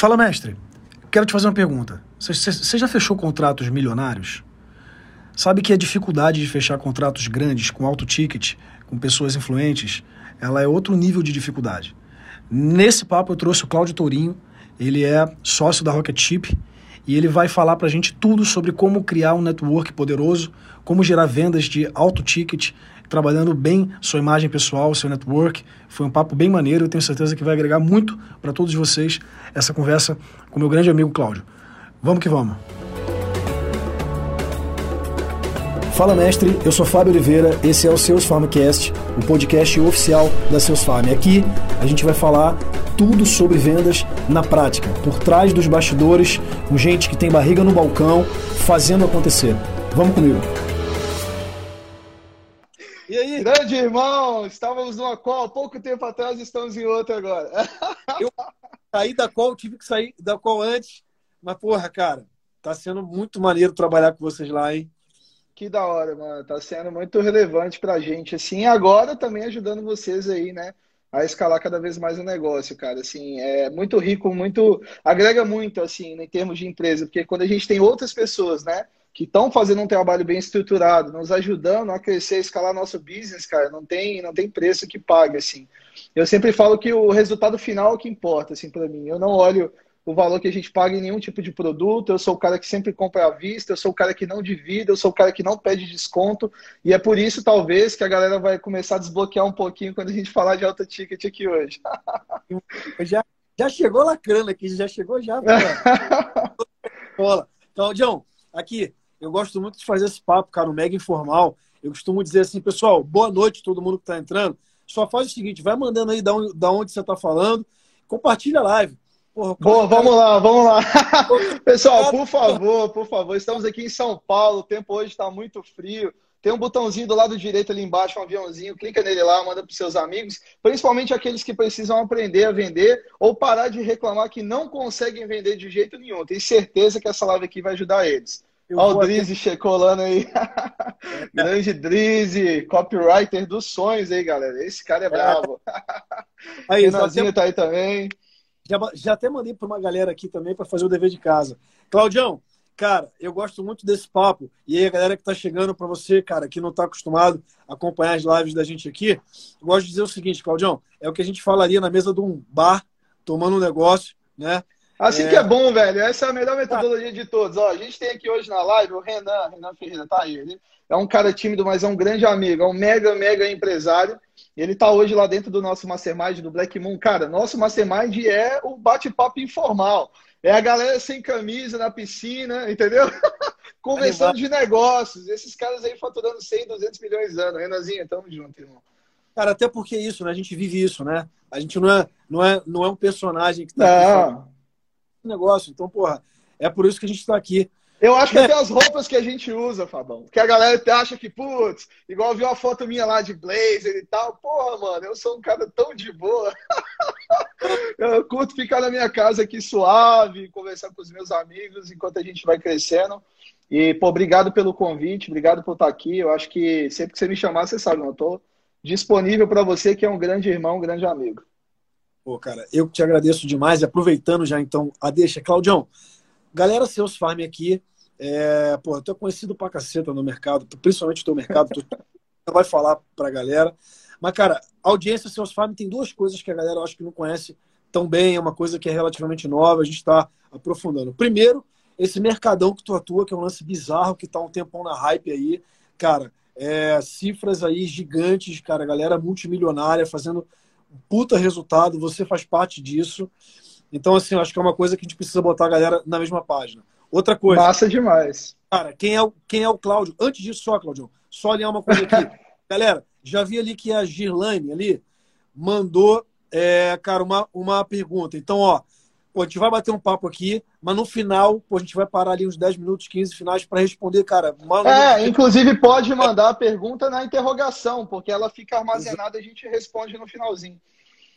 Fala, mestre. Quero te fazer uma pergunta. Você já fechou contratos milionários? Sabe que a dificuldade de fechar contratos grandes com alto ticket, com pessoas influentes, ela é outro nível de dificuldade. Nesse papo eu trouxe o Cláudio Tourinho, ele é sócio da Rocket Chip e ele vai falar para a gente tudo sobre como criar um network poderoso, como gerar vendas de alto ticket, trabalhando bem sua imagem pessoal, seu network. Foi um papo bem maneiro, eu tenho certeza que vai agregar muito para todos vocês essa conversa com meu grande amigo Cláudio. Vamos que vamos. Fala mestre, eu sou Fábio Oliveira, esse é o Seus Farmcast, o podcast oficial da Seus Farm. Aqui a gente vai falar tudo sobre vendas na prática, por trás dos bastidores, com gente que tem barriga no balcão, fazendo acontecer. Vamos comigo. E aí? Grande irmão, estávamos numa call pouco tempo atrás, estamos em outra agora. Eu saí da call, tive que sair da call antes, mas porra, cara, tá sendo muito maneiro trabalhar com vocês lá, hein? Que da hora, mano. Tá sendo muito relevante pra gente, assim, agora também ajudando vocês aí, né? a escalar cada vez mais o negócio, cara. Assim, é muito rico, muito agrega muito assim em termos de empresa, porque quando a gente tem outras pessoas, né, que estão fazendo um trabalho bem estruturado, nos ajudando a crescer, a escalar nosso business, cara, não tem não tem preço que pague assim. Eu sempre falo que o resultado final é o que importa, assim, para mim. Eu não olho o valor que a gente paga em nenhum tipo de produto. Eu sou o cara que sempre compra à vista, eu sou o cara que não divide, eu sou o cara que não pede desconto. E é por isso, talvez, que a galera vai começar a desbloquear um pouquinho quando a gente falar de alta ticket aqui hoje. já, já chegou lacrando aqui, já chegou já. Bola. Claudião, aqui, eu gosto muito de fazer esse papo, cara, um mega informal. Eu costumo dizer assim, pessoal, boa noite todo mundo que está entrando. Só faz o seguinte, vai mandando aí da onde, da onde você está falando, compartilha a live Porra, Boa, vamos lá, vamos lá. Pessoal, por favor, por favor, estamos aqui em São Paulo, o tempo hoje está muito frio. Tem um botãozinho do lado direito ali embaixo, um aviãozinho, clica nele lá, manda para seus amigos, principalmente aqueles que precisam aprender a vender ou parar de reclamar que não conseguem vender de jeito nenhum. Tenho certeza que essa live aqui vai ajudar eles. Olha o Drizzy colando aí. Grande Drizzy, copywriter dos sonhos aí, galera. Esse cara é, é. bravo. Aí, Renanzinho tá aí também. Já, já até mandei para uma galera aqui também para fazer o dever de casa. Claudião, cara, eu gosto muito desse papo. E aí, a galera que está chegando para você, cara, que não está acostumado a acompanhar as lives da gente aqui, eu gosto de dizer o seguinte, Claudião, é o que a gente falaria na mesa de um bar, tomando um negócio, né? Assim é... que é bom, velho. Essa é a melhor metodologia de todos. Ó, a gente tem aqui hoje na live o Renan, Renan Ferreira, tá aí. Ele é um cara tímido, mas é um grande amigo, é um mega, mega empresário. Ele está hoje lá dentro do nosso Mastermind do Black Moon. Cara, nosso Mastermind é o bate-papo informal. É a galera sem camisa na piscina, entendeu? Conversando de negócios. Esses caras aí faturando 100, 200 milhões de anos. Renanzinho, tamo junto, irmão. Cara, até porque é isso, né? A gente vive isso, né? A gente não é, não é, não é um personagem que tá negócio. Então, porra, é por isso que a gente está aqui. Eu acho que é. até as roupas que a gente usa, Fabão. Porque a galera acha que, putz, igual viu uma foto minha lá de blazer e tal. Porra, mano, eu sou um cara tão de boa. eu curto ficar na minha casa aqui suave, conversar com os meus amigos enquanto a gente vai crescendo. E, pô, obrigado pelo convite, obrigado por estar aqui. Eu acho que sempre que você me chamar, você sabe, eu tô disponível para você, que é um grande irmão, um grande amigo. Pô, cara, eu te agradeço demais. Aproveitando já, então, a deixa. Claudião, galera Seus Farm aqui, é, pô, tu é conhecido pra caceta no mercado, principalmente no teu mercado, tu vai falar pra galera. Mas, cara, audiência Seus Farm tem duas coisas que a galera acho que não conhece tão bem, é uma coisa que é relativamente nova, a gente está aprofundando. Primeiro, esse mercadão que tu atua, que é um lance bizarro, que tá um tempão na hype aí, cara, é, cifras aí gigantes, cara, galera multimilionária fazendo puta resultado, você faz parte disso. Então, assim, acho que é uma coisa que a gente precisa botar a galera na mesma página. Outra coisa. Massa demais. Cara, quem é o, quem é o Cláudio? Antes disso, só, Cláudio, só alinhar uma coisa aqui. Galera, já vi ali que a Girlane ali mandou, é, cara, uma, uma pergunta. Então, ó, pô, a gente vai bater um papo aqui, mas no final, pô, a gente vai parar ali uns 10 minutos, 15 finais para responder, cara. É, inclusive pode mandar a pergunta na interrogação, porque ela fica armazenada e a gente responde no finalzinho.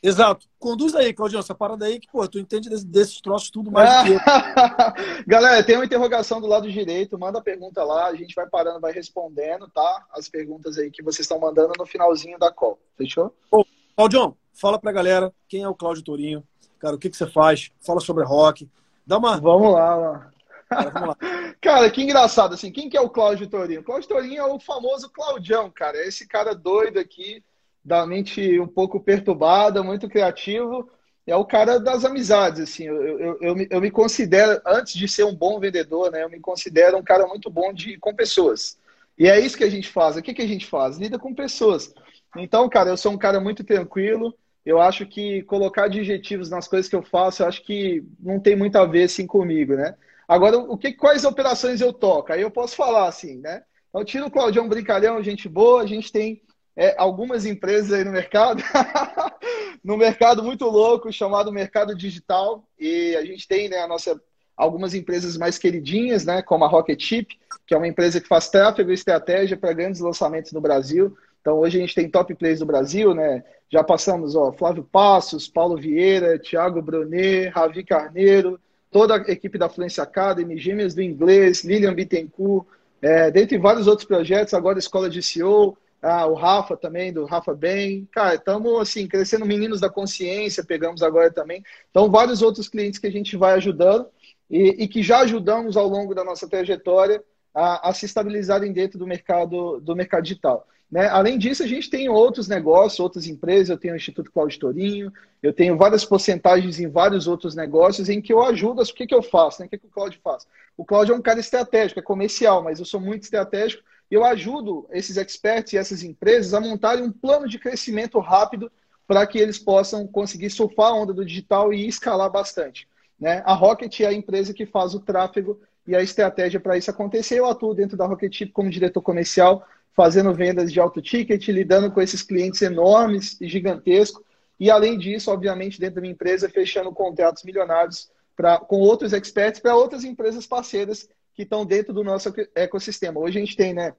Exato. Conduz aí, Claudião, essa parada aí que, pô, tu entende desses, desses troços tudo mais do que eu. Galera, tem uma interrogação do lado direito, manda a pergunta lá, a gente vai parando, vai respondendo, tá? As perguntas aí que vocês estão mandando no finalzinho da call. Fechou? Ô, Claudião, fala pra galera quem é o Cláudio Torinho. Cara, o que, que você faz? Fala sobre rock. Dá uma. Vamos lá, mano. Cara, vamos lá. cara, que engraçado, assim, quem que é o Cláudio Torinho? O Cláudio Torinho é o famoso Claudião, cara. É esse cara doido aqui, da mente um pouco perturbada, muito criativo. É o cara das amizades, assim. Eu, eu, eu, me, eu me considero, antes de ser um bom vendedor, né? Eu me considero um cara muito bom de, com pessoas. E é isso que a gente faz. O que, que a gente faz? Lida com pessoas. Então, cara, eu sou um cara muito tranquilo. Eu acho que colocar adjetivos nas coisas que eu faço, eu acho que não tem muito a ver assim comigo, né? Agora, o que, quais operações eu toco? Aí eu posso falar assim, né? Então, tiro o Claudião Brincalhão, gente boa, a gente tem é, algumas empresas aí no mercado, no mercado muito louco, chamado mercado digital, e a gente tem né, a nossa, algumas empresas mais queridinhas, né, como a Rocket Chip, que é uma empresa que faz tráfego e estratégia para grandes lançamentos no Brasil. Então, hoje a gente tem top players do Brasil, né? Já passamos, ó, Flávio Passos, Paulo Vieira, Thiago Brunet, Ravi Carneiro, toda a equipe da Fluência Academy, Gêmeas do Inglês, Lilian Bittencourt, é, dentre vários outros projetos, agora Escola de CEO, ah, o Rafa também, do Rafa Bem. Cara, estamos assim, crescendo Meninos da Consciência, pegamos agora também. Então, vários outros clientes que a gente vai ajudando e, e que já ajudamos ao longo da nossa trajetória a, a se estabilizarem dentro do mercado, do mercado digital. Né? Além disso, a gente tem outros negócios, outras empresas. Eu tenho o Instituto Cláudio Torinho, eu tenho várias porcentagens em vários outros negócios em que eu ajudo. O que, que eu faço? Né? O que, que o Cláudio faz? O Cláudio é um cara estratégico, é comercial, mas eu sou muito estratégico e eu ajudo esses experts e essas empresas a montarem um plano de crescimento rápido para que eles possam conseguir surfar a onda do digital e escalar bastante. Né? A Rocket é a empresa que faz o tráfego e a estratégia para isso acontecer. Eu atuo dentro da Rocket como diretor comercial fazendo vendas de alto ticket, lidando com esses clientes enormes e gigantescos. E, além disso, obviamente, dentro da minha empresa, fechando contratos milionários pra, com outros experts para outras empresas parceiras que estão dentro do nosso ecossistema. Hoje a gente tem né,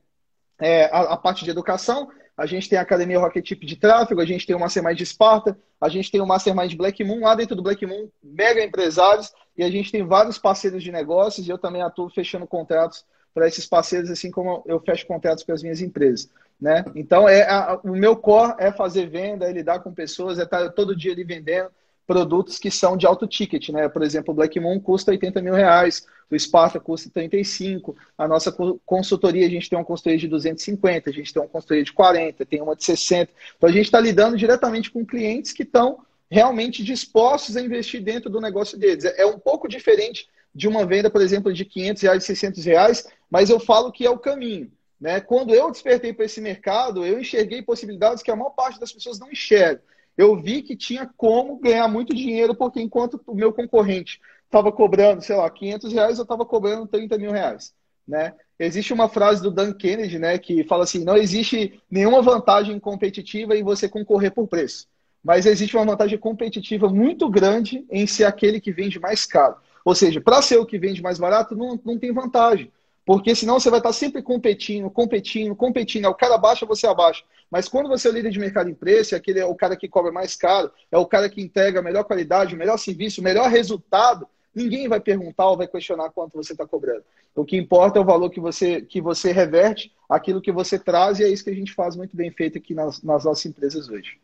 é, a, a, parte de educação, a gente tem a Academia Rocketip de Tráfego, a gente tem o Mastermind de Esparta, a gente tem o Mastermind de Black Moon, lá dentro do Black Moon, mega empresários, e a gente tem vários parceiros de negócios, e eu também atuo fechando contratos para esses parceiros, assim como eu fecho contratos com as minhas empresas. Né? Então, é a, o meu core é fazer venda, é lidar com pessoas, é estar todo dia ali vendendo produtos que são de alto ticket. Né? Por exemplo, o Black Moon custa 80 mil reais, o Sparta custa 35, a nossa consultoria, a gente tem uma consultoria de 250, a gente tem uma consultoria de 40, tem uma de 60. Então, a gente está lidando diretamente com clientes que estão realmente dispostos a investir dentro do negócio deles. É, é um pouco diferente de uma venda, por exemplo, de 500 reais, 600 reais, mas eu falo que é o caminho. Né? Quando eu despertei para esse mercado, eu enxerguei possibilidades que a maior parte das pessoas não enxerga. Eu vi que tinha como ganhar muito dinheiro, porque enquanto o meu concorrente estava cobrando, sei lá, 500 reais, eu estava cobrando 30 mil reais. Né? Existe uma frase do Dan Kennedy né, que fala assim: não existe nenhuma vantagem competitiva em você concorrer por preço, mas existe uma vantagem competitiva muito grande em ser aquele que vende mais caro. Ou seja, para ser o que vende mais barato, não, não tem vantagem. Porque senão você vai estar sempre competindo, competindo, competindo. É o cara abaixa, você abaixa. Mas quando você é líder de mercado em preço, é aquele é o cara que cobra mais caro, é o cara que entrega a melhor qualidade, o melhor serviço, o melhor resultado, ninguém vai perguntar ou vai questionar quanto você está cobrando. O que importa é o valor que você, que você reverte, aquilo que você traz, e é isso que a gente faz muito bem feito aqui nas, nas nossas empresas hoje.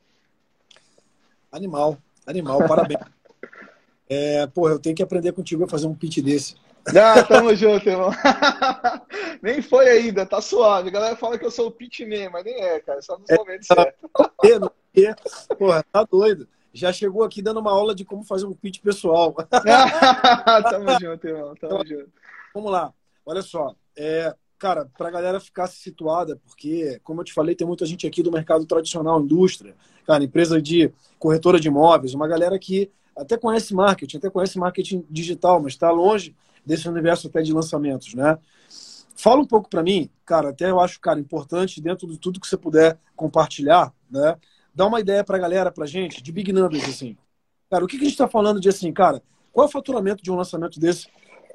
Animal, animal, parabéns. É, pô, eu tenho que aprender contigo a fazer um pitch desse. Ah, tamo junto, irmão. nem foi ainda, tá suave. A galera fala que eu sou o mesmo, mas nem é, cara. Só nos é, momentos tá, certos. Porra, tá doido. Já chegou aqui dando uma aula de como fazer um pitch pessoal. tamo junto, irmão. Tamo então, junto. Vamos lá. Olha só. É, cara, pra galera ficar situada, porque, como eu te falei, tem muita gente aqui do mercado tradicional, indústria, cara, empresa de corretora de imóveis, uma galera que até conhece marketing, até conhece marketing digital, mas está longe desse universo até de lançamentos, né? Fala um pouco para mim, cara, até eu acho, cara, importante dentro de tudo que você puder compartilhar, né? Dá uma ideia para a galera, para gente, de big numbers, assim. Cara, o que, que a gente está falando de assim, cara, qual é o faturamento de um lançamento desse?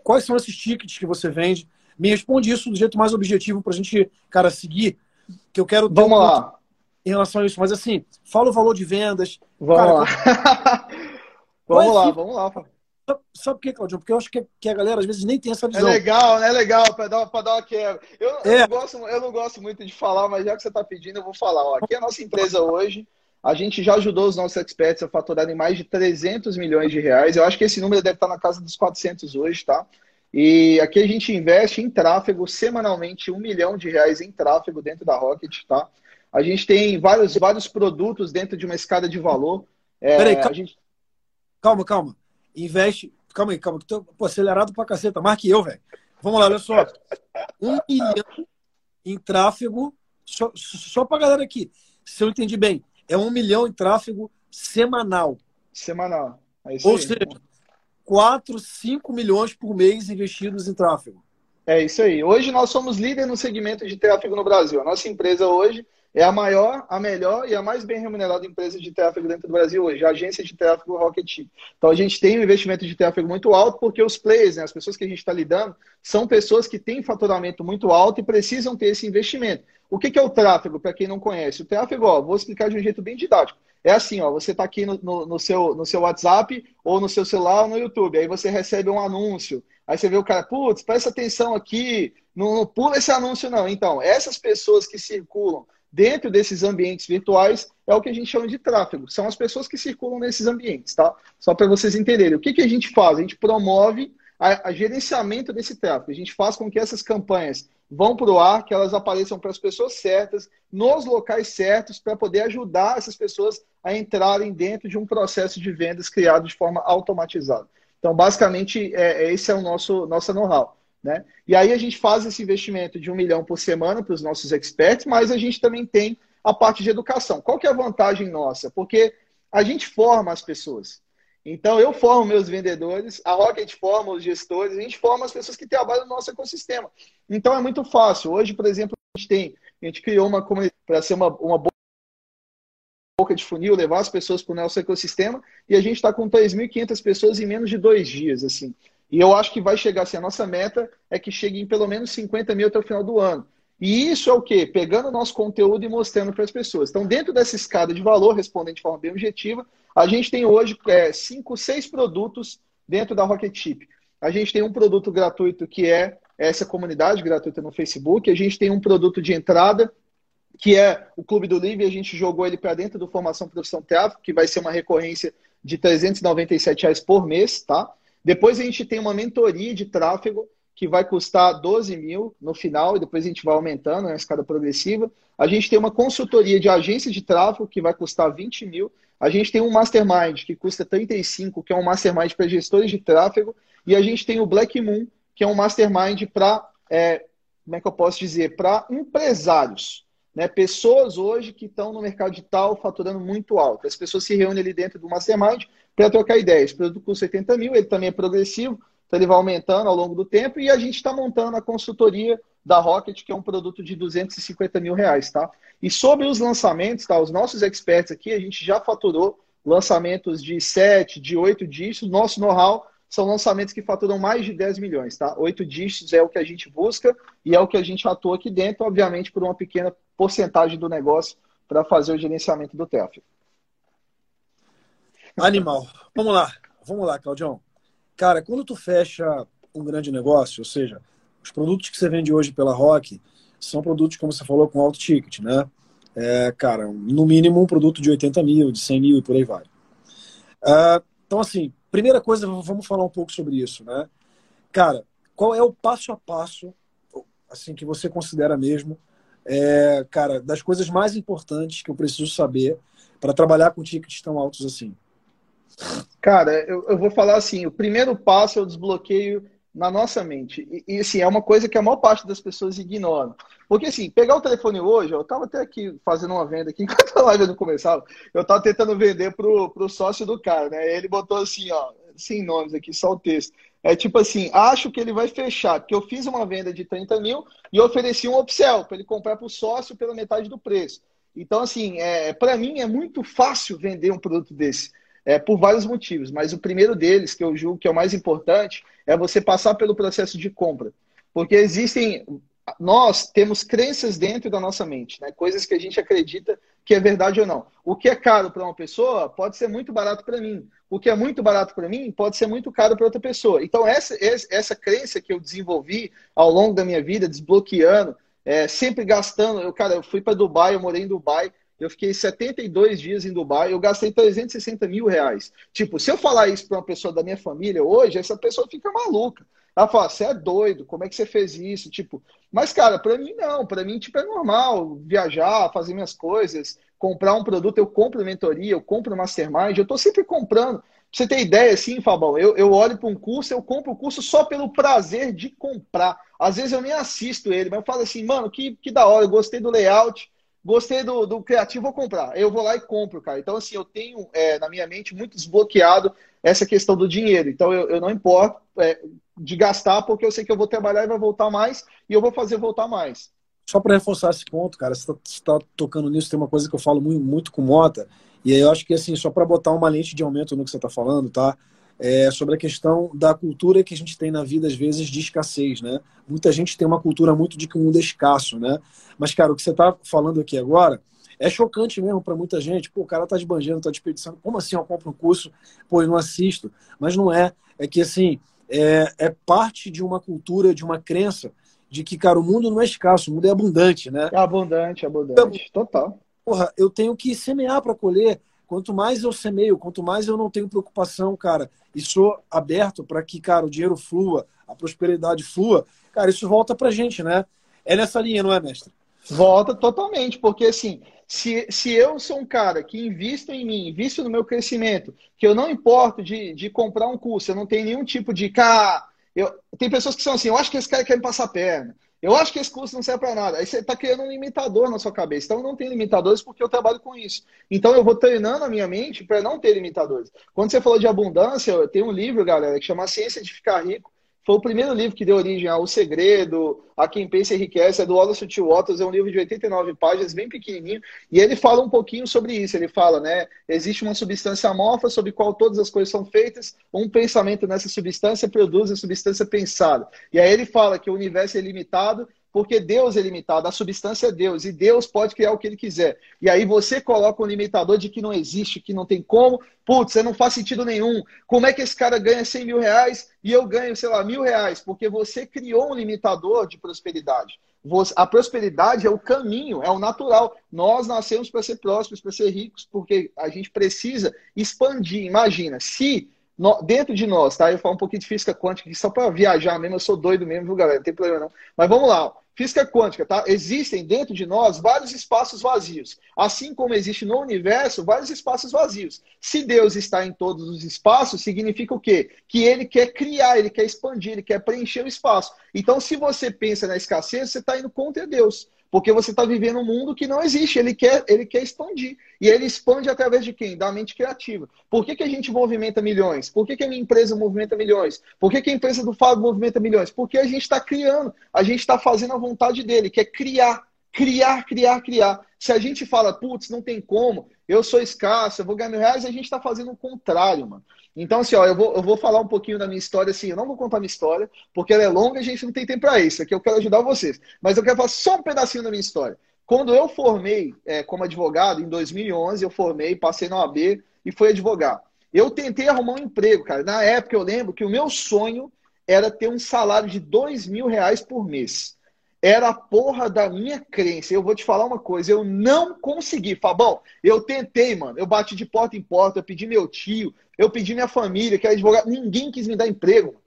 Quais são esses tickets que você vende? Me responde isso do jeito mais objetivo para a gente, cara, seguir, que eu quero... Vamos um lá. Em relação a isso, mas assim, fala o valor de vendas. Vamos cara, lá. Vamos lá, vamos lá. Sabe por quê, Claudio? Porque eu acho que, que a galera às vezes nem tem essa visão. É legal, né? É legal para dar, pra dar uma quebra. Eu, é. eu, não gosto, eu não gosto muito de falar, mas já que você está pedindo, eu vou falar. Ó, aqui é a nossa empresa hoje. A gente já ajudou os nossos experts a faturarem mais de 300 milhões de reais. Eu acho que esse número deve estar na casa dos 400 hoje, tá? E aqui a gente investe em tráfego semanalmente, um milhão de reais em tráfego dentro da Rocket, tá? A gente tem vários, vários produtos dentro de uma escada de valor. É, Peraí, calma, gente... calma, calma. Investe. Calma aí, calma. Tô, pô, acelerado pra caceta. Marque eu, velho. Vamos lá, olha só. Um milhão em tráfego, só, só pra galera aqui. Se eu entendi bem, é um milhão em tráfego semanal. Semanal. É Ou aí. seja, 4, 5 milhões por mês investidos em tráfego. É isso aí. Hoje nós somos líder no segmento de tráfego no Brasil. A nossa empresa hoje é a maior, a melhor e a mais bem remunerada empresa de tráfego dentro do Brasil hoje, a agência de tráfego Rocket. Então a gente tem um investimento de tráfego muito alto porque os players, né, as pessoas que a gente está lidando, são pessoas que têm faturamento muito alto e precisam ter esse investimento. O que, que é o tráfego, para quem não conhece? O tráfego, ó, vou explicar de um jeito bem didático. É assim, ó, você está aqui no, no, no, seu, no seu WhatsApp ou no seu celular ou no YouTube, aí você recebe um anúncio, aí você vê o cara, putz, presta atenção aqui, não, não pula esse anúncio não. Então, essas pessoas que circulam dentro desses ambientes virtuais é o que a gente chama de tráfego. São as pessoas que circulam nesses ambientes, tá? Só para vocês entenderem. O que, que a gente faz? A gente promove a, a gerenciamento desse tráfego. A gente faz com que essas campanhas vão para o ar, que elas apareçam para as pessoas certas, nos locais certos, para poder ajudar essas pessoas a entrarem dentro de um processo de vendas criado de forma automatizada. Então, basicamente, é, é esse é o nosso nosso know-how. Né? E aí a gente faz esse investimento de um milhão por semana para os nossos experts, mas a gente também tem a parte de educação. Qual que é a vantagem nossa? Porque a gente forma as pessoas. Então, eu formo meus vendedores, a Rocket forma os gestores, a gente forma as pessoas que trabalham no nosso ecossistema. Então, é muito fácil. Hoje, por exemplo, a gente tem, a gente criou uma comunidade para ser uma, uma boca de funil, levar as pessoas para o nosso ecossistema, e a gente está com 3.500 pessoas em menos de dois dias. assim. E eu acho que vai chegar, assim, a nossa meta é que chegue em pelo menos 50 mil até o final do ano. E isso é o quê? Pegando o nosso conteúdo e mostrando para as pessoas. Então, dentro dessa escada de valor, respondendo de forma bem objetiva, a gente tem hoje é, cinco, seis produtos dentro da Rocket Chip. A gente tem um produto gratuito que é essa comunidade gratuita no Facebook. A gente tem um produto de entrada que é o Clube do Livre. A gente jogou ele para dentro do Formação Profissão Teatro, que vai ser uma recorrência de 397 reais por mês, tá? Depois a gente tem uma mentoria de tráfego que vai custar 12 mil no final, e depois a gente vai aumentando, né, escada progressiva. A gente tem uma consultoria de agência de tráfego, que vai custar 20 mil. A gente tem um mastermind, que custa 35, que é um mastermind para gestores de tráfego. E a gente tem o Black Moon, que é um mastermind para, é, como é que eu posso dizer, para empresários. Né? Pessoas hoje que estão no mercado digital faturando muito alto. As pessoas se reúnem ali dentro do mastermind para trocar ideias. O produto custa 80 mil, ele também é progressivo, então ele vai aumentando ao longo do tempo e a gente está montando a consultoria da Rocket, que é um produto de 250 mil reais, tá? E sobre os lançamentos, tá? Os nossos experts aqui, a gente já faturou lançamentos de 7, de 8 dígitos. Nosso know-how são lançamentos que faturam mais de 10 milhões, tá? 8 dígitos é o que a gente busca e é o que a gente atua aqui dentro, obviamente, por uma pequena porcentagem do negócio para fazer o gerenciamento do tráfego. Animal. Vamos lá. Vamos lá, Claudião. Cara, quando tu fecha um grande negócio, ou seja, os produtos que você vende hoje pela Rock são produtos, como você falou, com alto ticket, né? É, cara, no mínimo um produto de 80 mil, de 100 mil e por aí vai. É, então, assim, primeira coisa, vamos falar um pouco sobre isso, né? Cara, qual é o passo a passo, assim, que você considera mesmo, é, cara, das coisas mais importantes que eu preciso saber para trabalhar com tickets tão altos assim? Cara, eu, eu vou falar assim: o primeiro passo é o desbloqueio na nossa mente. E, e assim, é uma coisa que a maior parte das pessoas ignoram. Porque assim, pegar o telefone hoje, eu estava até aqui fazendo uma venda aqui, enquanto a live não começava, eu estava tentando vender pro, pro sócio do cara, né? Ele botou assim, ó, sem nomes aqui, só o texto. É tipo assim, acho que ele vai fechar, porque eu fiz uma venda de 30 mil e ofereci um upsell para ele comprar para o sócio pela metade do preço. Então, assim, é, para mim é muito fácil vender um produto desse é, por vários motivos, mas o primeiro deles, que eu julgo que é o mais importante, é você passar pelo processo de compra. Porque existem. Nós temos crenças dentro da nossa mente, né? coisas que a gente acredita que é verdade ou não. O que é caro para uma pessoa pode ser muito barato para mim. O que é muito barato para mim pode ser muito caro para outra pessoa. Então, essa, essa crença que eu desenvolvi ao longo da minha vida, desbloqueando, é, sempre gastando. Eu, cara, eu fui para Dubai, eu morei em Dubai Eu fiquei 72 dias em Dubai, eu gastei 360 mil reais. Tipo, se eu falar isso para uma pessoa da minha família hoje, essa pessoa fica maluca. Ela fala, você é doido, como é que você fez isso? Tipo, mas, cara, para mim não, para mim, tipo, é normal viajar, fazer minhas coisas, comprar um produto, eu compro mentoria, eu compro mastermind, eu tô sempre comprando. Pra você ter ideia, assim, Fabão, eu, eu olho para um curso, eu compro o curso só pelo prazer de comprar. Às vezes eu nem assisto ele, mas eu falo assim, mano, que, que da hora, eu gostei do layout, gostei do, do criativo, vou comprar. Eu vou lá e compro, cara. Então, assim, eu tenho é, na minha mente muito desbloqueado essa questão do dinheiro. Então, eu, eu não importo é, de gastar, porque eu sei que eu vou trabalhar e vai voltar mais, e eu vou fazer voltar mais. Só para reforçar esse ponto, cara, você está tá tocando nisso, tem uma coisa que eu falo muito, muito com Mota, e aí eu acho que, assim, só para botar uma lente de aumento no que você está falando, tá? É sobre a questão da cultura que a gente tem na vida, às vezes, de escassez, né? Muita gente tem uma cultura muito de que o mundo é escasso, né? Mas, cara, o que você está falando aqui agora é chocante mesmo para muita gente. Pô, o cara tá desbanjando, tá desperdiçando. Como assim eu compro um curso, pô, eu não assisto? Mas não é. É que, assim, é, é parte de uma cultura, de uma crença de que, cara, o mundo não é escasso, o mundo é abundante, né? É abundante, abundante. Então, Total. Porra, eu tenho que semear para colher. Quanto mais eu semeio, quanto mais eu não tenho preocupação, cara, e sou aberto para que, cara, o dinheiro flua, a prosperidade flua, cara, isso volta pra gente, né? É nessa linha, não é, mestre? Volta totalmente, porque assim, se, se eu sou um cara que invisto em mim, invisto no meu crescimento, que eu não importo de, de comprar um curso, eu não tenho nenhum tipo de. Cá, eu, tem pessoas que são assim, eu acho que esse cara quer me passar perna. Eu acho que esse curso não serve para nada. Aí você está criando um limitador na sua cabeça. Então, não tem limitadores porque eu trabalho com isso. Então, eu vou treinando a minha mente para não ter limitadores. Quando você falou de abundância, eu tenho um livro, galera, que chama Ciência de Ficar Rico. Foi o primeiro livro que deu origem ao Segredo, a Quem Pensa Enriquece, é do Wallace T. Waters, é um livro de 89 páginas, bem pequenininho, e ele fala um pouquinho sobre isso. Ele fala, né, existe uma substância amorfa sobre qual todas as coisas são feitas, um pensamento nessa substância produz a substância pensada. E aí ele fala que o universo é limitado, porque Deus é limitado, a substância é Deus, e Deus pode criar o que ele quiser. E aí você coloca um limitador de que não existe, que não tem como, putz, não faz sentido nenhum. Como é que esse cara ganha 100 mil reais e eu ganho, sei lá, mil reais? Porque você criou um limitador de prosperidade. A prosperidade é o caminho, é o natural. Nós nascemos para ser prósperos, para ser ricos, porque a gente precisa expandir. Imagina, se dentro de nós, tá? Eu falo um pouquinho de física quântica, só para viajar mesmo, eu sou doido mesmo, viu, galera? Não tem problema não. Mas vamos lá. Física quântica, tá? Existem dentro de nós vários espaços vazios. Assim como existe no universo vários espaços vazios. Se Deus está em todos os espaços, significa o quê? Que ele quer criar, ele quer expandir, ele quer preencher o espaço. Então, se você pensa na escassez, você está indo contra Deus. Porque você está vivendo um mundo que não existe, ele quer, ele quer expandir. E ele expande através de quem? Da mente criativa. Por que, que a gente movimenta milhões? Por que, que a minha empresa movimenta milhões? Por que, que a empresa do Fábio movimenta milhões? Porque a gente está criando, a gente está fazendo a vontade dele, que é criar, criar, criar, criar. Se a gente fala, putz, não tem como, eu sou escasso, eu vou ganhar mil reais, a gente está fazendo o contrário, mano. Então, assim, ó, eu vou, eu vou falar um pouquinho da minha história, assim, eu não vou contar minha história, porque ela é longa e a gente não tem tempo para isso, aqui eu quero ajudar vocês. Mas eu quero falar só um pedacinho da minha história. Quando eu formei é, como advogado, em 2011, eu formei, passei na OAB e fui advogado. Eu tentei arrumar um emprego, cara. Na época, eu lembro que o meu sonho era ter um salário de dois mil reais por mês. Era a porra da minha crença. Eu vou te falar uma coisa, eu não consegui. Fabão, eu tentei, mano. Eu bati de porta em porta, eu pedi meu tio, eu pedi minha família, que era advogado. Ninguém quis me dar emprego.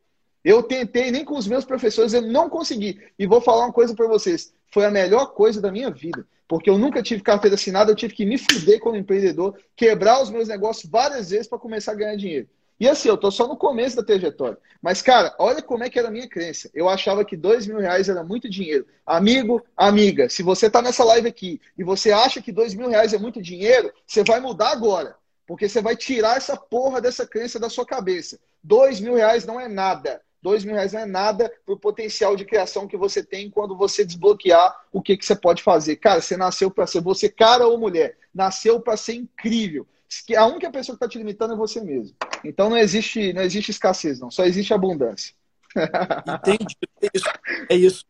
Eu tentei, nem com os meus professores, eu não consegui. E vou falar uma coisa para vocês: foi a melhor coisa da minha vida. Porque eu nunca tive carteira assinada, eu tive que me fuder como empreendedor, quebrar os meus negócios várias vezes para começar a ganhar dinheiro. E assim, eu tô só no começo da trajetória. Mas, cara, olha como é que era a minha crença. Eu achava que dois mil reais era muito dinheiro. Amigo, amiga, se você tá nessa live aqui e você acha que dois mil reais é muito dinheiro, você vai mudar agora. Porque você vai tirar essa porra dessa crença da sua cabeça. Dois mil reais não é nada. Dois mil reais não é nada para o potencial de criação que você tem quando você desbloquear o que, que você pode fazer. Cara, você nasceu para ser, você, cara ou mulher, nasceu para ser incrível. A única pessoa que está te limitando é você mesmo. Então não existe, não existe escassez, não. Só existe abundância. Entendi. É isso. É isso.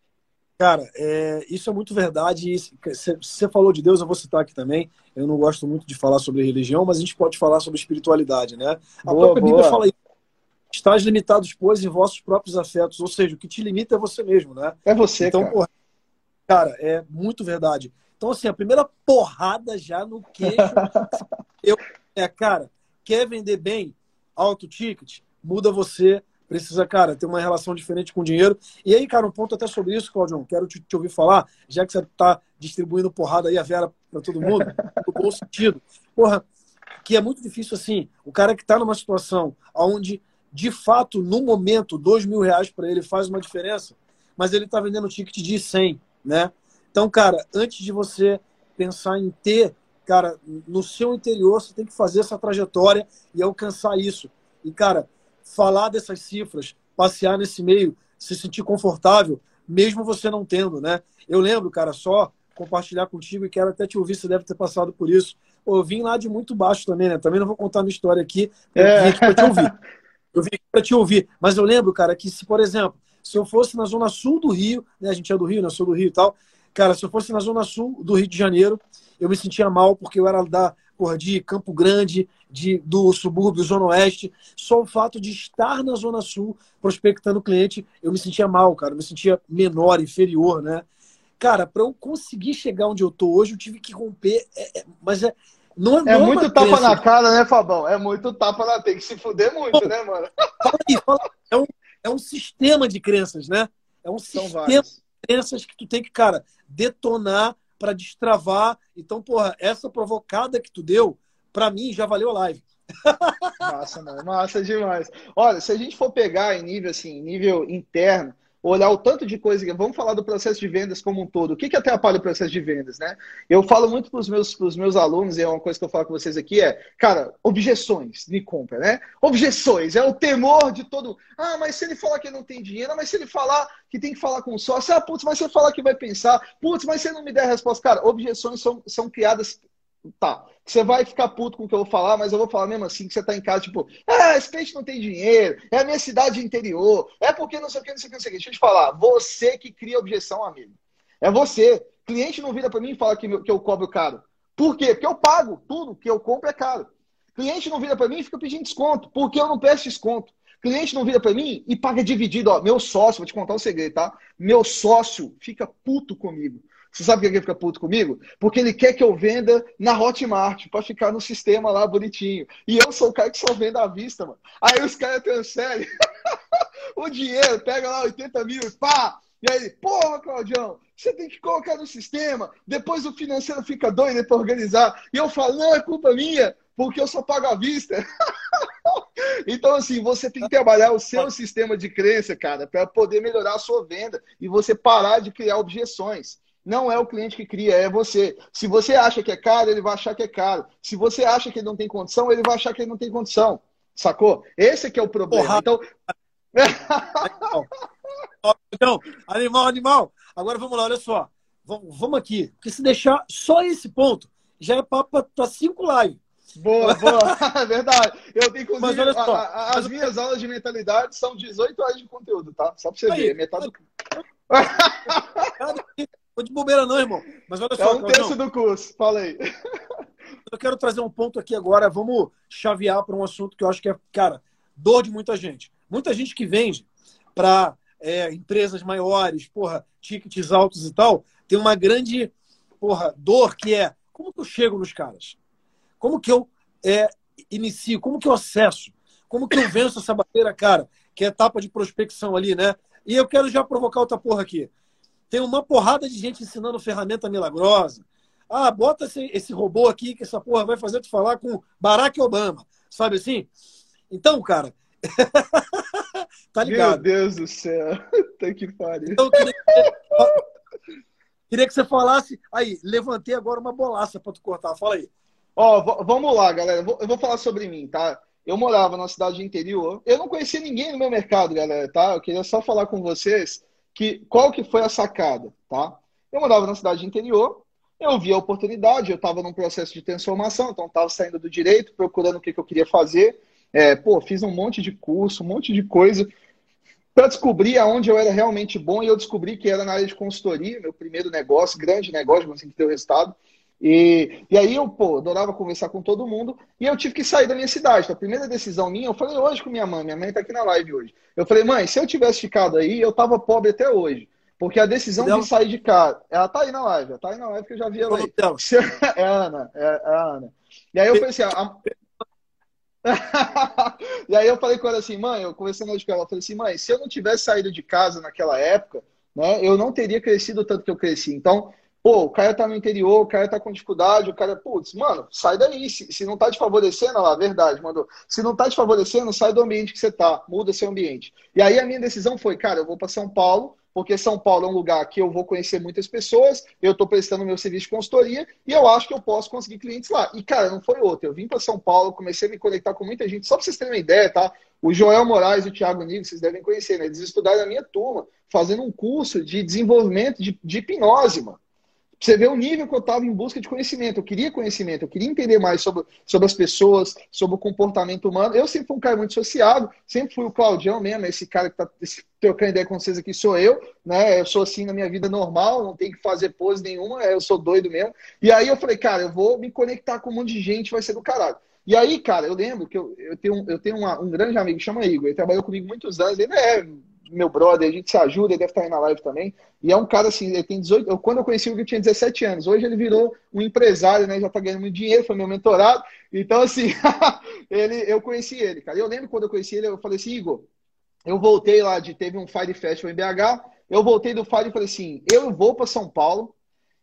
Cara, é, isso é muito verdade. Você falou de Deus, eu vou citar aqui também. Eu não gosto muito de falar sobre religião, mas a gente pode falar sobre espiritualidade, né? A boa, própria boa. Bíblia fala isso. Estás limitados, pois, em vossos próprios afetos. Ou seja, o que te limita é você mesmo, né? É você, então, cara. Porra, cara, é muito verdade. Então, assim, a primeira porrada já no queixo. eu, é, cara, quer vender bem, alto ticket, muda você. Precisa, cara, ter uma relação diferente com o dinheiro. E aí, cara, um ponto até sobre isso, Claudião, quero te, te ouvir falar, já que você está distribuindo porrada aí a Vera para todo mundo, no bom sentido. Porra, que é muito difícil assim. O cara que está numa situação onde, de fato, no momento, dois mil reais para ele faz uma diferença, mas ele está vendendo ticket de 100, né? Então, cara, antes de você pensar em ter, cara, no seu interior, você tem que fazer essa trajetória e alcançar isso. E, cara, falar dessas cifras, passear nesse meio, se sentir confortável, mesmo você não tendo, né? Eu lembro, cara, só compartilhar contigo e quero até te ouvir, você deve ter passado por isso. eu vim lá de muito baixo também, né? Também não vou contar minha história aqui, eu é. vim aqui para te ouvir. Eu vim aqui para te ouvir. Mas eu lembro, cara, que se, por exemplo, se eu fosse na zona sul do Rio, né? A gente é do Rio, né? Eu sou do Rio e tal. Cara, se eu fosse na zona sul do Rio de Janeiro, eu me sentia mal porque eu era da porra, de Campo Grande, de, do subúrbio Zona Oeste. Só o fato de estar na Zona Sul prospectando cliente, eu me sentia mal, cara. Eu me sentia menor, inferior, né? Cara, para eu conseguir chegar onde eu tô hoje, eu tive que romper. É, é, mas é. Não, é, não é muito tapa crença. na cara, né, Fabão? É muito tapa na. Tem que se fuder muito, né, mano? Fala aí, fala. É um, é um sistema de crenças, né? É um São sistema vários. de crenças que tu tem que, cara, detonar para destravar. Então, porra, essa provocada que tu deu, para mim, já valeu a live. Massa, mano. Massa demais. Olha, se a gente for pegar em nível assim, nível interno, olhar o tanto de coisa. Vamos falar do processo de vendas como um todo. O que, que atrapalha o processo de vendas, né? Eu falo muito para os meus, meus alunos, e é uma coisa que eu falo com vocês aqui, é, cara, objeções de compra, né? Objeções, é o temor de todo. Ah, mas se ele falar que não tem dinheiro, mas se ele falar que tem que falar com o sócio, ah, putz, mas se ele falar que vai pensar, putz, mas se ele não me der a resposta, cara, objeções são, são criadas tá, você vai ficar puto com o que eu vou falar, mas eu vou falar mesmo assim, que você tá em casa, tipo, ah, esse peixe não tem dinheiro, é a minha cidade interior, é porque não sei o que, não sei o que, não sei o que. Deixa eu te falar, você que cria objeção, amigo. É você. Cliente não vira para mim e fala que, que eu cobro caro. Por quê? Porque eu pago tudo que eu compro é caro. Cliente não vira para mim e fica pedindo desconto, porque eu não peço desconto. Cliente não vira para mim e paga dividido. Ó, meu sócio, vou te contar um segredo, tá? Meu sócio fica puto comigo. Você sabe por que ele fica puto comigo? Porque ele quer que eu venda na Hotmart, para ficar no sistema lá bonitinho. E eu sou o cara que só vende à vista, mano. Aí os caras transferem o dinheiro, pega lá 80 mil pá! E aí, porra, Claudião, você tem que colocar no sistema, depois o financeiro fica doido para organizar. E eu falo, não, é culpa minha, porque eu só pago à vista. então, assim, você tem que trabalhar o seu sistema de crença, cara, para poder melhorar a sua venda e você parar de criar objeções. Não é o cliente que cria, é você. Se você acha que é caro, ele vai achar que é caro. Se você acha que ele não tem condição, ele vai achar que ele não tem condição. Sacou? Esse que é o problema. Porra. Então. então, animal, animal. Agora vamos lá, olha só. Vamos, vamos aqui. Porque se deixar só esse ponto, já é papo para cinco lives. Boa, boa. É verdade. Eu tenho, inclusive, Mas olha só, a, a, as minhas aulas de mentalidade são 18 horas de conteúdo, tá? Só para você Aí, ver. Metade do. Tô de bobeira não, irmão. Mas olha só. É um terço do curso. Fala aí. Eu quero trazer um ponto aqui agora. Vamos chavear para um assunto que eu acho que é, cara, dor de muita gente. Muita gente que vende para é, empresas maiores, porra, tickets altos e tal, tem uma grande, porra, dor que é como que eu chego nos caras? Como que eu é, inicio? Como que eu acesso? Como que eu venço essa barreira, cara? Que é a etapa de prospecção ali, né? E eu quero já provocar outra porra aqui. Tem uma porrada de gente ensinando ferramenta milagrosa. Ah, bota esse, esse robô aqui que essa porra vai fazer tu falar com Barack Obama. Sabe assim? Então, cara. tá ligado? Meu Deus do céu. Tá que pariu. Então, queria, que, queria que você falasse. Aí, levantei agora uma bolaça pra tu cortar. Fala aí. Ó, vamos lá, galera. Eu vou falar sobre mim, tá? Eu morava numa cidade interior. Eu não conhecia ninguém no meu mercado, galera, tá? Eu queria só falar com vocês que qual que foi a sacada, tá? Eu morava na cidade interior, eu vi a oportunidade, eu estava num processo de transformação, então estava saindo do direito, procurando o que, que eu queria fazer. É, pô, fiz um monte de curso, um monte de coisa para descobrir aonde eu era realmente bom e eu descobri que era na área de consultoria, meu primeiro negócio, grande negócio, assim que deu resultado. E, e aí eu, pô, adorava conversar com todo mundo e eu tive que sair da minha cidade. Então, a primeira decisão minha, eu falei hoje com minha mãe, minha mãe tá aqui na live hoje. Eu falei, mãe, se eu tivesse ficado aí, eu tava pobre até hoje. Porque a decisão de sair de casa. Ela tá aí na live, ela tá aí na live que eu já vi ela aí. É a Ana, é, é a Ana. E aí eu falei assim, a... e aí eu falei com ela assim, mãe, eu conversando hoje com ela, eu falei assim, mãe, se eu não tivesse saído de casa naquela época, né, eu não teria crescido tanto que eu cresci. Então, pô, o cara tá no interior, o cara tá com dificuldade, o cara, putz, mano, sai daí. Se, se não tá te favorecendo, lá, verdade, mandou. Se não tá te favorecendo, sai do ambiente que você tá, muda seu ambiente. E aí a minha decisão foi, cara, eu vou para São Paulo, porque São Paulo é um lugar que eu vou conhecer muitas pessoas, eu estou prestando meu serviço de consultoria e eu acho que eu posso conseguir clientes lá. E, cara, não foi outro. Eu vim para São Paulo, comecei a me conectar com muita gente, só para vocês terem uma ideia, tá? O Joel Moraes e o Thiago Nigo, vocês devem conhecer, né? Eles estudaram na minha turma, fazendo um curso de desenvolvimento de, de hipnose, mano você vê o nível que eu estava em busca de conhecimento. Eu queria conhecimento, eu queria entender mais sobre, sobre as pessoas, sobre o comportamento humano. Eu sempre fui um cara muito sociável, sempre fui o Claudião mesmo, esse cara que está trocando ideia com vocês aqui sou eu, né? Eu sou assim na minha vida normal, não tenho que fazer pose nenhuma, eu sou doido mesmo. E aí eu falei, cara, eu vou me conectar com um monte de gente, vai ser do caralho. E aí, cara, eu lembro que eu, eu tenho, eu tenho uma, um grande amigo chama Igor, ele trabalhou comigo muitos anos, ele é meu brother, a gente se ajuda, ele deve estar aí na live também. E é um cara assim, ele tem 18. Eu, quando eu conheci o ele tinha 17 anos. Hoje ele virou um empresário, né? Já está ganhando muito dinheiro, foi meu mentorado. Então, assim, ele, eu conheci ele, cara. Eu lembro quando eu conheci ele, eu falei assim, Igor, eu voltei lá de. Teve um Fire Festival em BH. Eu voltei do Fire e falei assim: eu vou para São Paulo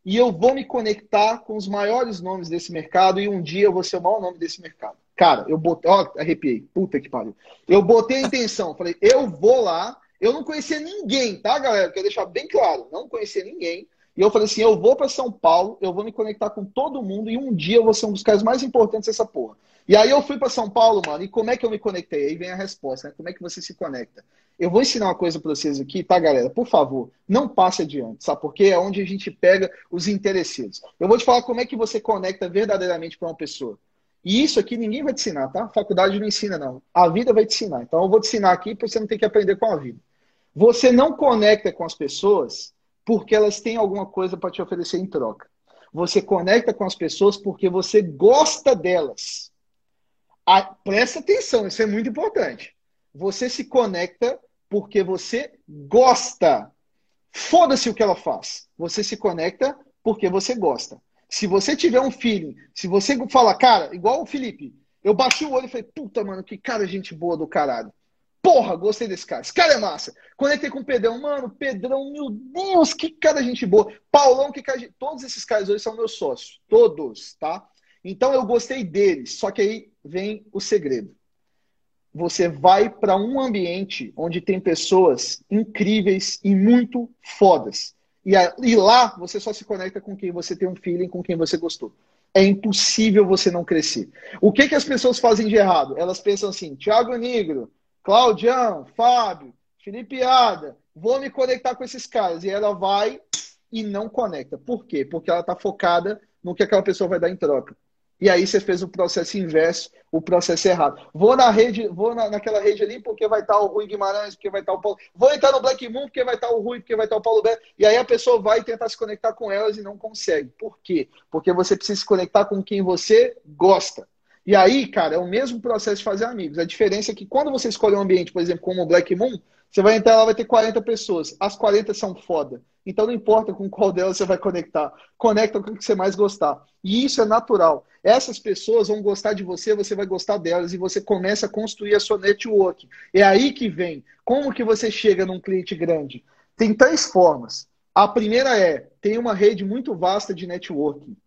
e eu vou me conectar com os maiores nomes desse mercado e um dia eu vou ser o maior nome desse mercado. Cara, eu botei, ó, arrepiei, puta que pariu. Eu botei a intenção, falei, eu vou lá eu não conhecia ninguém, tá, galera? Quero deixar bem claro, não conhecia ninguém. E eu falei assim: eu vou para São Paulo, eu vou me conectar com todo mundo e um dia eu vou ser um dos caras mais importantes dessa porra. E aí eu fui para São Paulo, mano, e como é que eu me conectei? Aí vem a resposta, né? Como é que você se conecta? Eu vou ensinar uma coisa para vocês aqui, tá, galera? Por favor, não passe adiante, sabe? Porque é onde a gente pega os interessados. Eu vou te falar como é que você conecta verdadeiramente para uma pessoa. E isso aqui ninguém vai te ensinar, tá? A faculdade não ensina, não. A vida vai te ensinar. Então eu vou te ensinar aqui para você não ter que aprender com a vida. Você não conecta com as pessoas porque elas têm alguma coisa para te oferecer em troca. Você conecta com as pessoas porque você gosta delas. Ah, presta atenção, isso é muito importante. Você se conecta porque você gosta. Foda-se o que ela faz. Você se conecta porque você gosta. Se você tiver um feeling, se você falar, cara, igual o Felipe, eu baixei o olho e falei, puta, mano, que cara gente boa do caralho. Porra, gostei desse cara. Esse cara é massa. Conectei com o Pedrão. Mano, Pedrão, meu Deus, que cara gente boa. Paulão, que cara. Todos esses caras hoje são meus sócios. Todos, tá? Então eu gostei deles. Só que aí vem o segredo. Você vai para um ambiente onde tem pessoas incríveis e muito fodas. E, a, e lá você só se conecta com quem você tem um feeling, com quem você gostou. É impossível você não crescer. O que, que as pessoas fazem de errado? Elas pensam assim: Thiago Negro, Claudião, Fábio, Felipe Ada, vou me conectar com esses caras. E ela vai e não conecta. Por quê? Porque ela está focada no que aquela pessoa vai dar em troca. E aí você fez o processo inverso, o processo errado. Vou na rede, vou na, naquela rede ali porque vai estar o Rui Guimarães, porque vai estar o Paulo. Vou entrar no Black Moon porque vai estar o Rui, porque vai estar o Paulo Beto. E aí a pessoa vai tentar se conectar com elas e não consegue. Por quê? Porque você precisa se conectar com quem você gosta. E aí, cara, é o mesmo processo de fazer amigos. A diferença é que quando você escolhe um ambiente, por exemplo, como o Black Moon, você vai entrar lá, vai ter 40 pessoas. As 40 são foda. Então não importa com qual delas você vai conectar. Conecta com o que você mais gostar. E isso é natural. Essas pessoas vão gostar de você, você vai gostar delas e você começa a construir a sua network. É aí que vem. Como que você chega num cliente grande? Tem três formas. A primeira é, tem uma rede muito vasta de networking.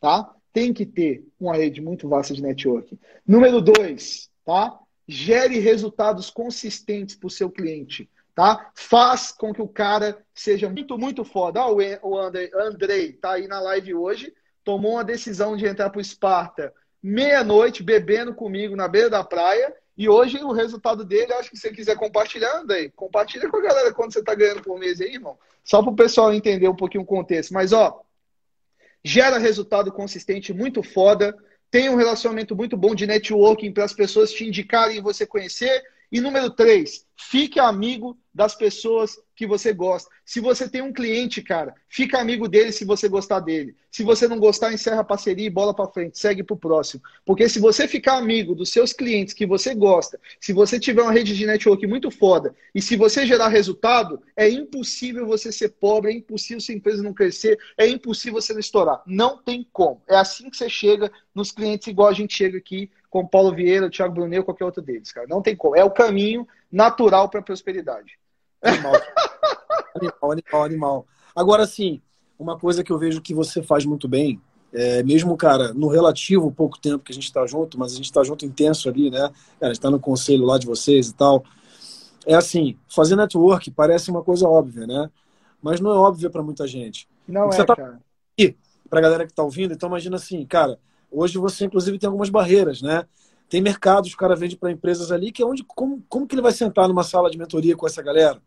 Tá? tem que ter uma rede muito vasta de networking. Número dois, tá? Gere resultados consistentes para o seu cliente, tá? Faz com que o cara seja muito, muito foda. O Andrei, Andrei tá aí na live hoje, tomou uma decisão de entrar para o Esparta meia-noite, bebendo comigo na beira da praia, e hoje o resultado dele, acho que se você quiser compartilhar, Andrei, compartilha com a galera quanto você está ganhando por mês aí, irmão. Só para o pessoal entender um pouquinho o contexto. Mas, ó, gera resultado consistente muito foda, tem um relacionamento muito bom de networking para as pessoas te indicarem e você conhecer. E número três, Fique amigo das pessoas que você gosta. Se você tem um cliente, cara, fica amigo dele se você gostar dele. Se você não gostar, encerra a parceria e bola para frente, segue pro próximo. Porque se você ficar amigo dos seus clientes que você gosta, se você tiver uma rede de network muito foda e se você gerar resultado, é impossível você ser pobre, é impossível sua empresa não crescer, é impossível você não estourar. Não tem como. É assim que você chega nos clientes igual a gente chega aqui com Paulo Vieira, Thiago Brunet qualquer outro deles, cara. Não tem como. É o caminho natural para a prosperidade. Animal. animal, animal, animal. Agora, sim, uma coisa que eu vejo que você faz muito bem, é, mesmo, cara, no relativo pouco tempo que a gente está junto, mas a gente está junto intenso ali, né? Cara, a gente está no conselho lá de vocês e tal. É assim, fazer network parece uma coisa óbvia, né? Mas não é óbvia para muita gente. Não é, tá cara. Pra galera que tá ouvindo, então imagina assim, cara, hoje você inclusive tem algumas barreiras, né? Tem mercados, o cara vende para empresas ali, que é onde, como, como que ele vai sentar numa sala de mentoria com essa galera?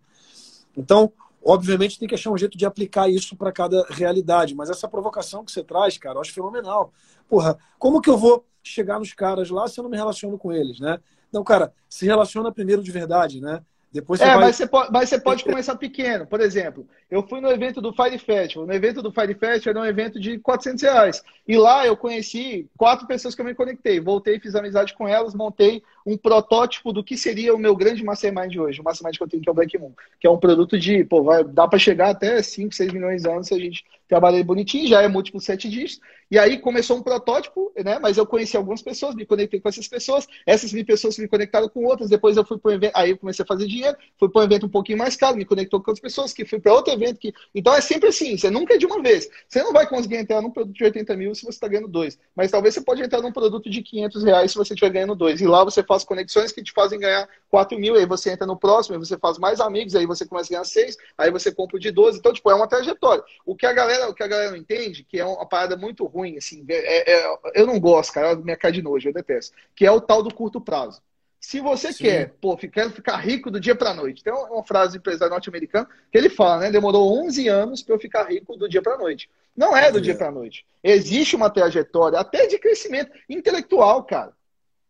Então, obviamente, tem que achar um jeito de aplicar isso para cada realidade. Mas essa provocação que você traz, cara, eu acho fenomenal. Porra, como que eu vou chegar nos caras lá se eu não me relaciono com eles, né? Então, cara, se relaciona primeiro de verdade, né? Depois é, vai... mas, você pode, mas você pode começar pequeno. Por exemplo, eu fui no evento do Fire Festival. No evento do Fire Festival era um evento de 400 reais. E lá eu conheci quatro pessoas que eu me conectei. Voltei, fiz amizade com elas, montei um protótipo do que seria o meu grande mastermind hoje. O mastermind que eu tenho que é o Black Moon. Que é um produto de, pô, vai, dá para chegar até 5, 6 milhões de anos se a gente trabalhar bonitinho, já é múltiplo 7 dígitos. E aí começou um protótipo, né? Mas eu conheci algumas pessoas, me conectei com essas pessoas, essas pessoas me conectaram com outras, depois eu fui para um evento, aí eu comecei a fazer dinheiro, fui para um evento um pouquinho mais caro, me conectou com outras pessoas, que fui para outro evento. que Então é sempre assim, você nunca é de uma vez. Você não vai conseguir entrar num produto de 80 mil se você está ganhando dois. Mas talvez você pode entrar num produto de 500 reais se você estiver ganhando dois. E lá você faz conexões que te fazem ganhar 4 mil, aí você entra no próximo, aí você faz mais amigos, aí você começa a ganhar 6, aí você compra o de 12. Então, tipo, é uma trajetória. O que a galera, o que a galera não entende, que é uma parada muito ruim, assim, é, é, eu não gosto, cara, minha cara de nojo, eu detesto, que é o tal do curto prazo. Se você Sim. quer, pô, quero ficar rico do dia para noite. Tem uma frase do empresário norte-americano que ele fala, né? Demorou 11 anos para eu ficar rico do dia para noite. Não é do é. dia para noite. Existe uma trajetória até de crescimento intelectual, cara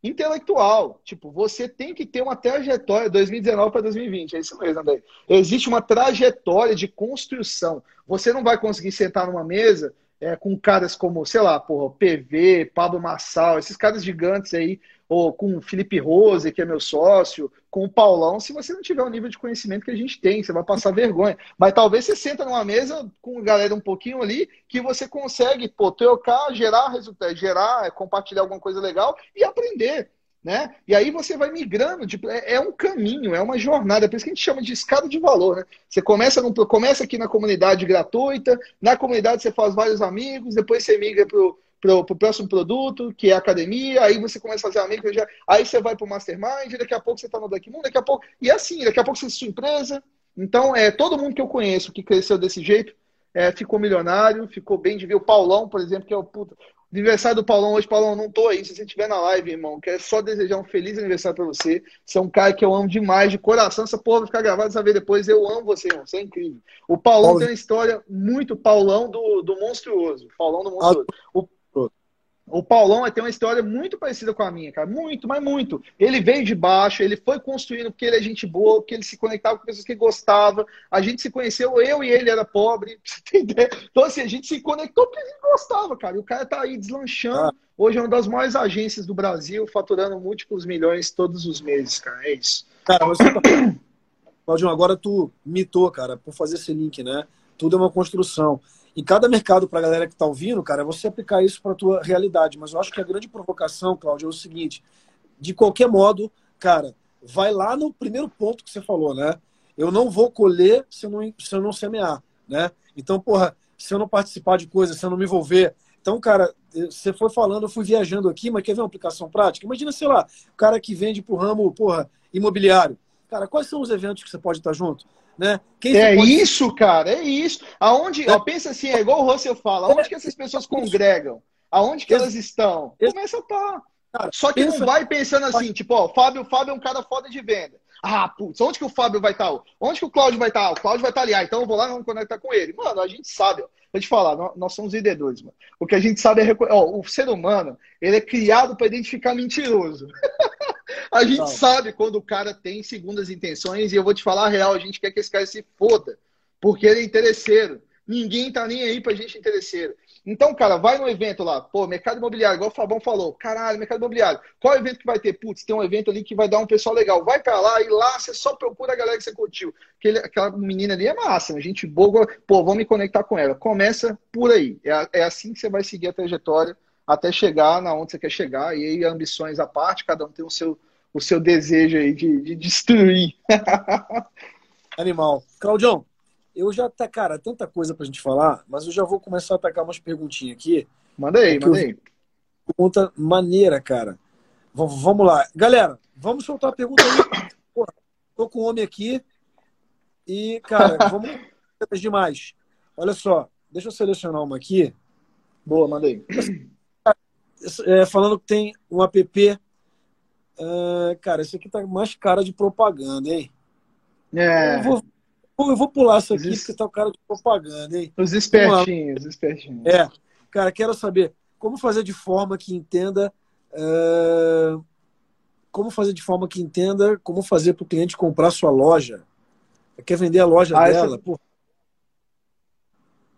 intelectual. Tipo, você tem que ter uma trajetória 2019 para 2020. É isso mesmo, André. Existe uma trajetória de construção. Você não vai conseguir sentar numa mesa é, com caras como, sei lá, porra, PV, Pablo Massal, esses caras gigantes aí, ou com o Felipe Rose, que é meu sócio, com o Paulão, se você não tiver o nível de conhecimento que a gente tem, você vai passar vergonha. Mas talvez você senta numa mesa com a galera um pouquinho ali, que você consegue, pô, trocar, gerar resultado, gerar, compartilhar alguma coisa legal e aprender. Né? E aí você vai migrando, tipo, é, é, um caminho, é uma jornada, é por isso que a gente chama de escada de valor, né? Você começa, no, começa aqui na comunidade gratuita, na comunidade você faz vários amigos, depois você migra para o próximo produto, que é a academia, aí você começa a fazer amigos, já, aí você vai para o mastermind, daqui a pouco você está no Black Moon, daqui a pouco, e assim, daqui a pouco você tem sua empresa. Então, é, todo mundo que eu conheço que cresceu desse jeito, é, ficou milionário, ficou bem de ver. O Paulão, por exemplo, que é o puta, Aniversário do Paulão hoje, Paulão, não tô aí. Se você estiver na live, irmão, quero só desejar um feliz aniversário para você. Você é um cara que eu amo demais, de coração. Essa porra vai ficar gravada, saber depois. Eu amo você, irmão. Você é incrível. O Paulão Paulo... tem uma história muito Paulão do, do monstruoso. Paulão do monstruoso. O o Paulão tem uma história muito parecida com a minha, cara. Muito, mas muito. Ele veio de baixo, ele foi construindo porque ele é gente boa, porque ele se conectava com pessoas que gostava. A gente se conheceu, eu e ele era pobre. Então, assim, a gente se conectou porque ele gostava, cara. E o cara tá aí deslanchando. Ah. Hoje é uma das maiores agências do Brasil, faturando múltiplos milhões todos os meses, cara. É isso. Cara, você tá... Claudio, agora tu mitou, cara, por fazer esse link, né? Tudo é uma construção. E cada mercado, para a galera que está ouvindo, cara, é você aplicar isso para a tua realidade. Mas eu acho que a grande provocação, Cláudio, é o seguinte: de qualquer modo, cara, vai lá no primeiro ponto que você falou, né? Eu não vou colher se eu não, se eu não semear, né? Então, porra, se eu não participar de coisas, se eu não me envolver. Então, cara, você foi falando, eu fui viajando aqui, mas quer ver uma aplicação prática? Imagina, sei lá, o cara que vende pro ramo, porra, imobiliário. Cara, quais são os eventos que você pode estar junto? Né? é pode... isso, cara, é isso. Aonde, é. Ó, pensa assim, é igual o Russell fala, aonde que essas pessoas congregam? Aonde que elas estão? Começa a estar. Cara, Só que pensa... não vai pensando assim, tipo, ó, Fábio, Fábio é um cara foda de venda. Ah, putz, onde que o Fábio vai estar? Onde que o Cláudio vai estar? O Cláudio vai estar ali. Ah, então eu vou lá e vamos conectar com ele. Mano, a gente sabe. Ó. Vou te falar, nós, nós somos vendedores, mano. O que a gente sabe é. Ó, o ser humano, ele é criado para identificar mentiroso. a gente Não. sabe quando o cara tem segundas intenções e eu vou te falar a real, a gente quer que esse cara se foda, porque ele é interesseiro. Ninguém tá nem aí pra gente interesseiro. Então, cara, vai no evento lá, pô, mercado imobiliário, igual o Fabão falou, caralho, mercado imobiliário. Qual é evento que vai ter? Putz, tem um evento ali que vai dar um pessoal legal. Vai para lá e lá você só procura a galera que você curtiu. Aquele, aquela menina ali é massa, a gente boa, pô, vamos me conectar com ela. Começa por aí. É, é assim que você vai seguir a trajetória até chegar na onde você quer chegar. E aí, ambições à parte, cada um tem o seu, o seu desejo aí de, de destruir. Animal. Claudião, eu já tá, cara, tanta coisa pra gente falar, mas eu já vou começar a atacar umas perguntinhas aqui. Manda aí, manda aí. Pergunta maneira, cara. V vamos lá. Galera, vamos soltar a pergunta aí. Pô, tô com o homem aqui e, cara, vamos demais. Olha só, deixa eu selecionar uma aqui. Boa, manda aí. É, falando que tem um app. Uh, cara, esse aqui tá mais cara de propaganda, hein? É. Eu vou, eu vou pular isso aqui, porque tá o cara de propaganda, hein? Os espertinhos, os espertinhos. É. Cara, quero saber como fazer de forma que entenda. Uh, como fazer de forma que entenda como fazer para o cliente comprar sua loja. Quer vender a loja ah, dela? Essa...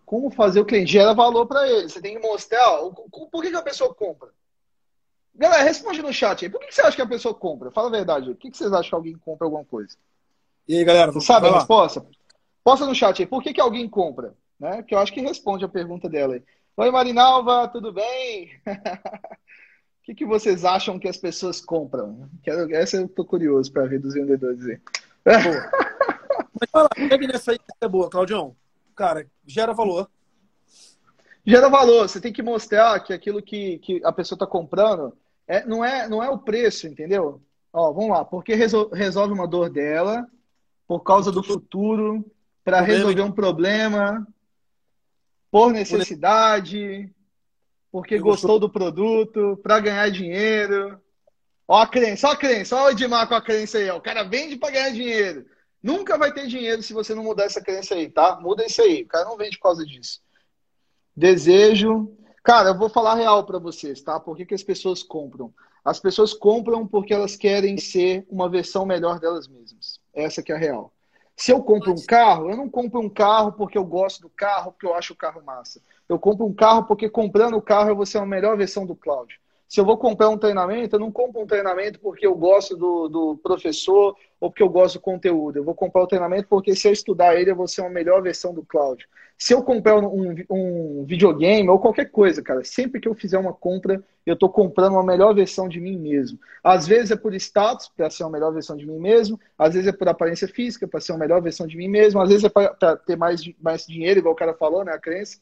Como fazer o cliente gera valor para ele? Você tem que mostrar. Ó, por que, que a pessoa compra? Galera, responde no chat aí. Por que, você acha que a pessoa compra? Fala a verdade. Por que, que vocês acham que alguém compra alguma coisa? E aí, galera? Você sabe a lá. resposta? Posta no chat aí. Por que, que alguém compra? Né? Que eu acho que responde a pergunta dela aí. Oi, Marinalva, tudo bem? O que, que vocês acham que as pessoas compram? Quero, essa eu tô curioso para ver dos vendedores aí. Boa. Mas fala, pegue nessa aí que é boa, Claudião. Cara, gera valor. Gera valor. Você tem que mostrar que aquilo que, que a pessoa está comprando é, não, é, não é o preço, entendeu? Ó, vamos lá. Porque resolve uma dor dela, por causa do futuro, para resolver um problema, por necessidade, porque gostou do produto, para ganhar dinheiro. Ó a crença, ó a crença, ó o Edmar com a crença aí. Ó. O cara vende para ganhar dinheiro. Nunca vai ter dinheiro se você não mudar essa crença aí, tá? Muda isso aí. O cara não vende por causa disso. Desejo. Cara, eu vou falar real para vocês, tá? Por que, que as pessoas compram? As pessoas compram porque elas querem ser uma versão melhor delas mesmas. Essa que é a real. Se eu compro um carro, eu não compro um carro porque eu gosto do carro, porque eu acho o carro massa. Eu compro um carro porque comprando o carro eu vou ser a melhor versão do Cláudio. Se eu vou comprar um treinamento, eu não compro um treinamento porque eu gosto do, do professor ou porque eu gosto do conteúdo. Eu vou comprar o treinamento porque se eu estudar ele, eu vou ser uma melhor versão do Cláudio. Se eu comprar um, um videogame ou qualquer coisa, cara, sempre que eu fizer uma compra, eu estou comprando uma melhor versão de mim mesmo. Às vezes é por status, para ser uma melhor versão de mim mesmo. Às vezes é por aparência física, para ser uma melhor versão de mim mesmo. Às vezes é para ter mais, mais dinheiro, igual o cara falou, né? A crença.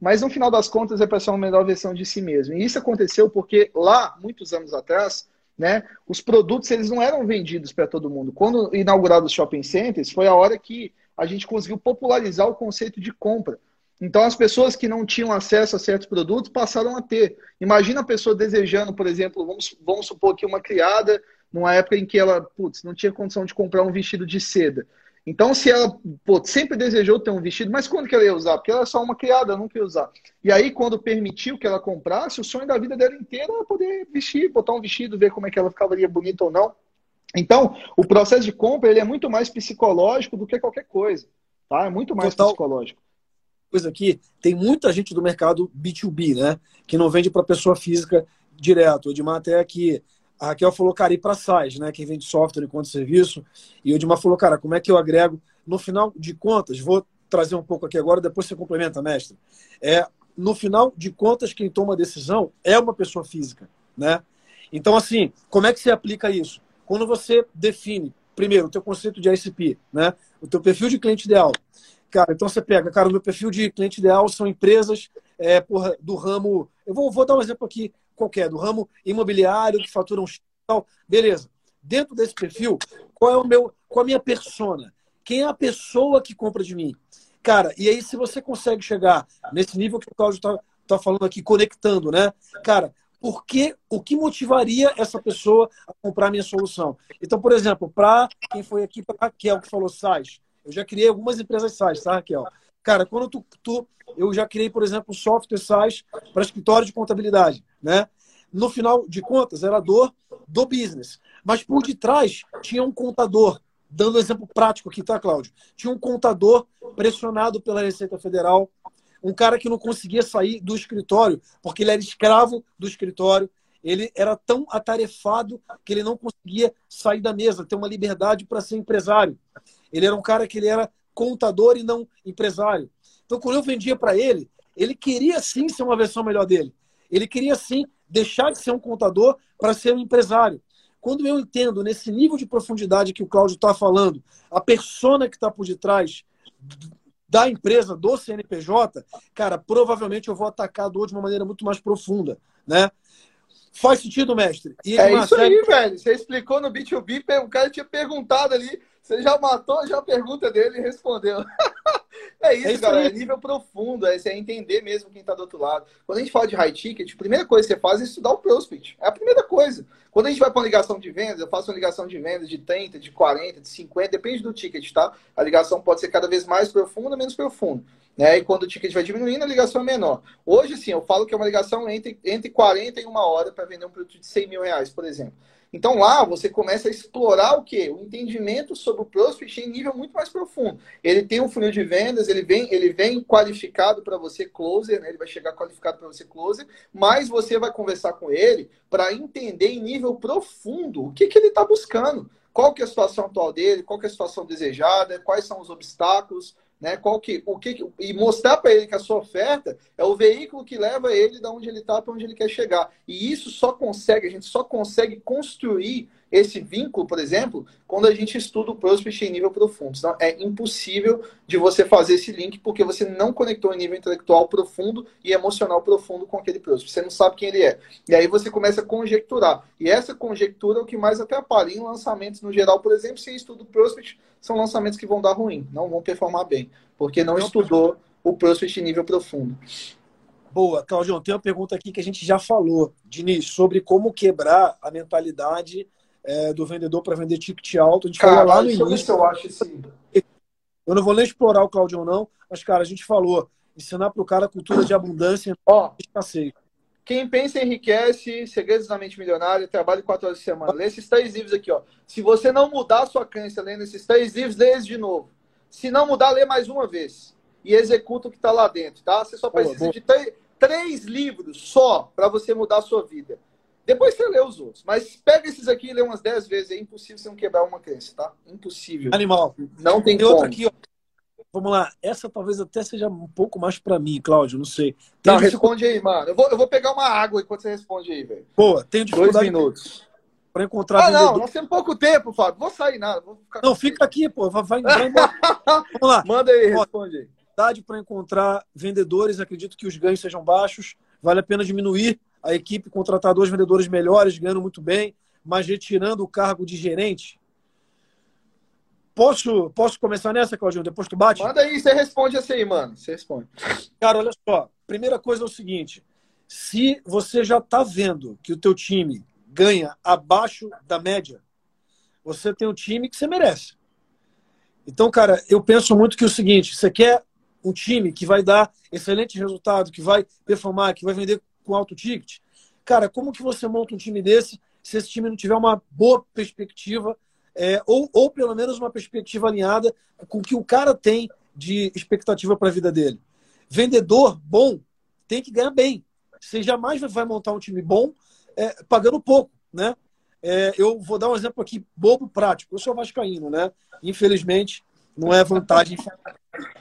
Mas no final das contas é para ser uma melhor versão de si mesmo. E isso aconteceu porque lá, muitos anos atrás, né, os produtos eles não eram vendidos para todo mundo. Quando inauguraram os shopping centers, foi a hora que a gente conseguiu popularizar o conceito de compra. Então, as pessoas que não tinham acesso a certos produtos passaram a ter. Imagina a pessoa desejando, por exemplo, vamos, vamos supor que uma criada, numa época em que ela putz, não tinha condição de comprar um vestido de seda. Então, se ela sempre desejou ter um vestido, mas quando que ela ia usar? Porque ela é só uma criada, não quer usar. E aí, quando permitiu que ela comprasse, o sonho da vida dela inteira era poder vestir, botar um vestido, ver como é que ela ficaria bonita ou não. Então, o processo de compra ele é muito mais psicológico do que qualquer coisa. Tá? É muito mais Total. psicológico. Coisa aqui, tem muita gente do mercado B2B, né? Que não vende para pessoa física direto. O Edmar até aqui a Raquel falou, cara, e para SaaS, né? Quem vende software enquanto serviço. E o Edmar falou, cara, como é que eu agrego? No final de contas, vou trazer um pouco aqui agora, depois você complementa, mestre. É, no final de contas, quem toma a decisão é uma pessoa física, né? Então, assim, como é que você aplica isso? Quando você define, primeiro, o teu conceito de ICP, né? O teu perfil de cliente ideal. Cara, então você pega, cara, o meu perfil de cliente ideal são empresas é, porra, do ramo. Eu vou, vou dar um exemplo aqui qualquer, do ramo imobiliário, que faturam tal. Beleza. Dentro desse perfil, qual é o meu, qual a minha persona? Quem é a pessoa que compra de mim? Cara, e aí se você consegue chegar nesse nível que o Cláudio está tá falando aqui, conectando, né? Cara, por que, o que motivaria essa pessoa a comprar a minha solução? Então, por exemplo, para quem foi aqui, para Raquel que falou SaaS, eu já criei algumas empresas SaaS, tá, Raquel? Cara, quando tu, tu eu já criei, por exemplo, software SaaS para escritório de contabilidade, né? No final de contas, era dor do business. Mas por detrás tinha um contador, dando um exemplo prático aqui, tá, Cláudio? Tinha um contador pressionado pela Receita Federal, um cara que não conseguia sair do escritório, porque ele era escravo do escritório, ele era tão atarefado que ele não conseguia sair da mesa, ter uma liberdade para ser empresário. Ele era um cara que ele era contador e não empresário. Então, quando eu vendia para ele, ele queria sim ser uma versão melhor dele. Ele queria sim deixar de ser um contador para ser um empresário. Quando eu entendo nesse nível de profundidade que o Cláudio está falando, a persona que está por detrás da empresa, do CNPJ, cara, provavelmente eu vou atacar a dor de uma maneira muito mais profunda, né? Faz sentido, mestre? é isso segue... aí, velho. Você explicou no B2B, o cara tinha perguntado ali, você já matou já a pergunta dele e respondeu. é isso, é isso galera. É nível profundo, é, é entender mesmo quem está do outro lado. Quando a gente fala de high ticket, a primeira coisa que você faz é estudar o prospect. É a primeira coisa. Quando a gente vai para uma ligação de vendas, eu faço uma ligação de vendas de 30, de 40, de 50, depende do ticket, tá? A ligação pode ser cada vez mais profunda, menos profunda. Né? E quando o ticket vai diminuindo, a ligação é menor. Hoje, sim, eu falo que é uma ligação entre, entre 40 e uma hora para vender um produto de 100 mil reais, por exemplo. Então lá você começa a explorar o quê? O entendimento sobre o prospect em nível muito mais profundo. Ele tem um funil de vendas, ele vem, ele vem qualificado para você closer, né? ele vai chegar qualificado para você closer, mas você vai conversar com ele para entender em nível profundo o que, que ele está buscando. Qual que é a situação atual dele, qual que é a situação desejada, quais são os obstáculos, né? Qual que, o que, e mostrar para ele que a sua oferta é o veículo que leva ele da onde ele está para onde ele quer chegar. E isso só consegue, a gente só consegue construir esse vínculo, por exemplo, quando a gente estuda o prospect em nível profundo. Então, é impossível de você fazer esse link porque você não conectou em nível intelectual profundo e emocional profundo com aquele prospect. Você não sabe quem ele é. E aí você começa a conjecturar. E essa conjectura é o que mais atrapalha. Em lançamentos, no geral, por exemplo, se estuda o prospect, são lançamentos que vão dar ruim, não vão performar bem, porque não estudou o prospect em nível profundo. Boa, Claudio, tem uma pergunta aqui que a gente já falou, Diniz, sobre como quebrar a mentalidade é, do vendedor para vender ticket alto. A gente cara, falou lá no início. Eu acho. Eu não vou nem explorar o Claudio não, mas, cara, a gente falou, ensinar para o cara a cultura de abundância Ó, e escasseio. Quem pensa enriquece, segredos da mente milionária, trabalho quatro horas por semana. Lê esses três livros aqui, ó. Se você não mudar a sua crença lendo esses três livros, lê eles de novo. Se não mudar, lê mais uma vez. E executa o que está lá dentro, tá? Você só precisa de três, três livros só para você mudar a sua vida. Depois você lê os outros. Mas pega esses aqui e lê umas 10 vezes. É impossível você não quebrar uma crença, tá? Impossível. Animal. Não tem, tem como. outra aqui, ó. Vamos lá. Essa talvez até seja um pouco mais para mim, Cláudio. Não sei. Tem não, responde aí, mano. Eu vou, eu vou pegar uma água enquanto você responde aí, velho. Boa. Tenho dificuldade. Dois minutos. Para encontrar. Ah, não. Nós temos pouco tempo, Fábio. Vou sair nada. Vou não, fica aqui, pô. Vai, vai, vai. Vamos lá. Manda aí, responde aí. Para encontrar vendedores, acredito que os ganhos sejam baixos. Vale a pena diminuir a equipe contratar dois vendedores melhores, ganhando muito bem, mas retirando o cargo de gerente. Posso, posso começar nessa, Claudinho? Depois tu bate? Manda aí, você responde essa aí, mano. Você responde. Cara, olha só. Primeira coisa é o seguinte. Se você já está vendo que o teu time ganha abaixo da média, você tem um time que você merece. Então, cara, eu penso muito que é o seguinte, você quer um time que vai dar excelente resultado, que vai performar, que vai vender com alto ticket. Cara, como que você monta um time desse se esse time não tiver uma boa perspectiva é, ou, ou pelo menos uma perspectiva alinhada com o que o cara tem de expectativa para a vida dele? Vendedor bom tem que ganhar bem. Você jamais vai montar um time bom é, pagando pouco, né? É, eu vou dar um exemplo aqui bobo prático. Eu sou vascaíno, né? Infelizmente, não é vantagem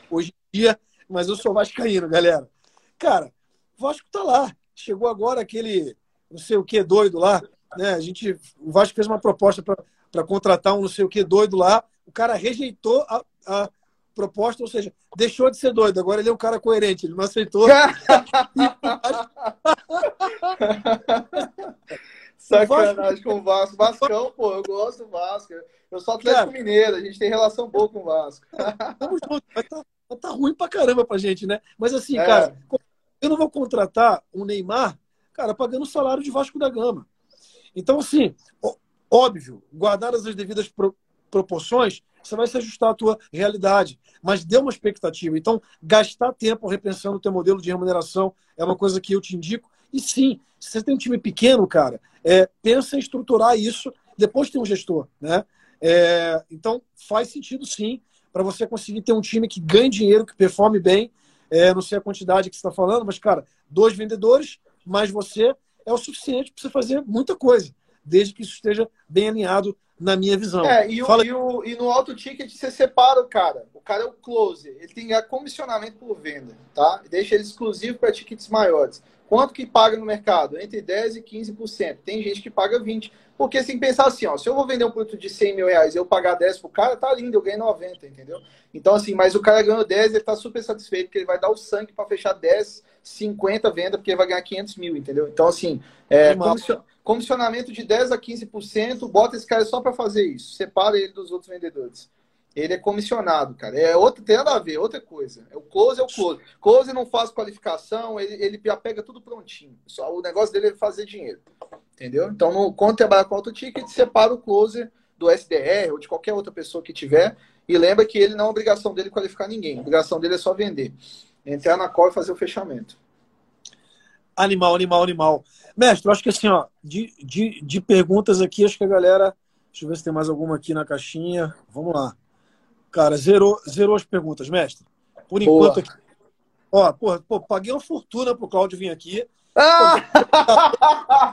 hoje em dia, mas eu sou vascaíno, galera. Cara, Vasco tá lá chegou agora aquele não sei o que doido lá, né? A gente, o Vasco fez uma proposta para contratar um não sei o que doido lá, o cara rejeitou a, a proposta, ou seja, deixou de ser doido, agora ele é um cara coerente, ele não aceitou. Sacanagem com o Vasco. Vascão, pô, eu gosto do Vasco. Eu sou Atlético cara, Mineiro, a gente tem relação boa com o Vasco. Vamos junto, mas tá, tá ruim pra caramba pra gente, né? Mas assim, é. cara, eu não vou contratar um Neymar, cara, pagando o salário de Vasco da Gama. Então, assim, óbvio, guardadas as devidas pro, proporções, você vai se ajustar à tua realidade, mas dê uma expectativa. Então, gastar tempo repensando o teu modelo de remuneração é uma coisa que eu te indico. E sim, se você tem um time pequeno, cara, é, pensa em estruturar isso depois tem um gestor, né? É, então faz sentido sim para você conseguir ter um time que ganhe dinheiro, que performe bem. É, não sei a quantidade que você está falando, mas, cara, dois vendedores, mais você, é o suficiente para você fazer muita coisa, desde que isso esteja bem alinhado na minha visão. É, e, o, Fala... e, o, e no auto ticket você separa o cara. O cara é o close. Ele tem comissionamento por venda, tá? Deixa ele exclusivo para tickets maiores. Quanto que paga no mercado? Entre 10% e 15%. Tem gente que paga 20%. Porque sem pensar assim, ó, se eu vou vender um produto de 100 mil reais e eu pagar 10 pro cara, tá lindo, eu ganhei 90, entendeu? Então, assim, mas o cara ganhou 10, ele tá super satisfeito, porque ele vai dar o sangue para fechar 10, 50 venda, porque ele vai ganhar 500 mil, entendeu? Então, assim, é, comissionamento de 10 a 15%, bota esse cara só para fazer isso. Separa ele dos outros vendedores. Ele é comissionado, cara. É outra, tem nada a ver, outra coisa. É o close é o close. Close não faz qualificação, ele, ele já pega tudo prontinho. Só o negócio dele é fazer dinheiro. Entendeu? Então, no, quando trabalhar com auto ticket, separa o closer do SDR ou de qualquer outra pessoa que tiver. E lembra que ele não é obrigação dele qualificar ninguém. A obrigação dele é só vender. Entrar na call e fazer o fechamento. Animal, animal, animal. Mestre, eu acho que assim, ó, de, de, de perguntas aqui, acho que a galera. Deixa eu ver se tem mais alguma aqui na caixinha. Vamos lá. Cara, zerou, zerou as perguntas, mestre. Por Boa. enquanto aqui. Ó, porra, pô, paguei uma fortuna pro Claudio vir aqui. Ah!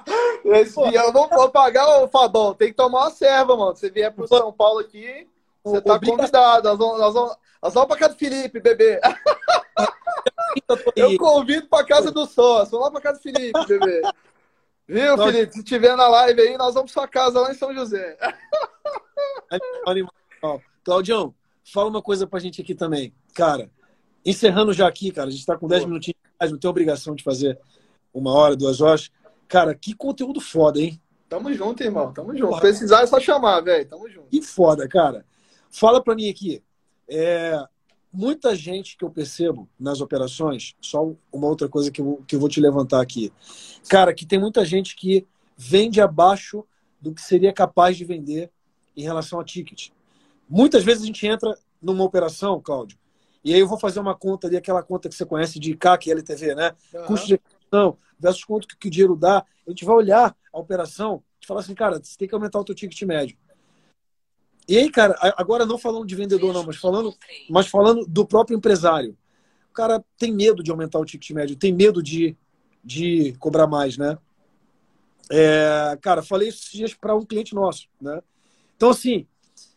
Esse eu não vou pagar, ô Fabão. Tem que tomar uma serva, mano. Você vier pro São Paulo aqui, você tá convidado. Nós vamos, nós vamos, nós vamos pra casa do Felipe, bebê. Eu convido pra casa do sócio. Vamos lá pra casa do Felipe, bebê. Viu, Felipe? Se tiver na live aí, nós vamos pra sua casa lá em São José. Claudião, fala uma coisa pra gente aqui também. Cara, encerrando já aqui, cara, a gente tá com 10 minutinhos, não tem obrigação de fazer uma hora, duas horas. Cara, que conteúdo foda, hein? Tamo junto, irmão. Tamo junto. Porra. Precisar é só chamar, velho. Tamo junto. Que foda, cara. Fala pra mim aqui. É, muita gente que eu percebo nas operações, só uma outra coisa que eu, que eu vou te levantar aqui. Cara, que tem muita gente que vende abaixo do que seria capaz de vender em relação a ticket. Muitas vezes a gente entra numa operação, Cláudio, e aí eu vou fazer uma conta ali, aquela conta que você conhece de CAC e LTV, né? Uhum. Custo de aquisição versus quanto que o dinheiro dá. A gente vai olhar a operação e falar assim, cara, você tem que aumentar o teu ticket médio. E aí, cara, agora não falando de vendedor, não, mas falando, mas falando do próprio empresário. O cara tem medo de aumentar o ticket médio, tem medo de, de cobrar mais, né? É, cara, falei esses dias para um cliente nosso, né? Então, assim,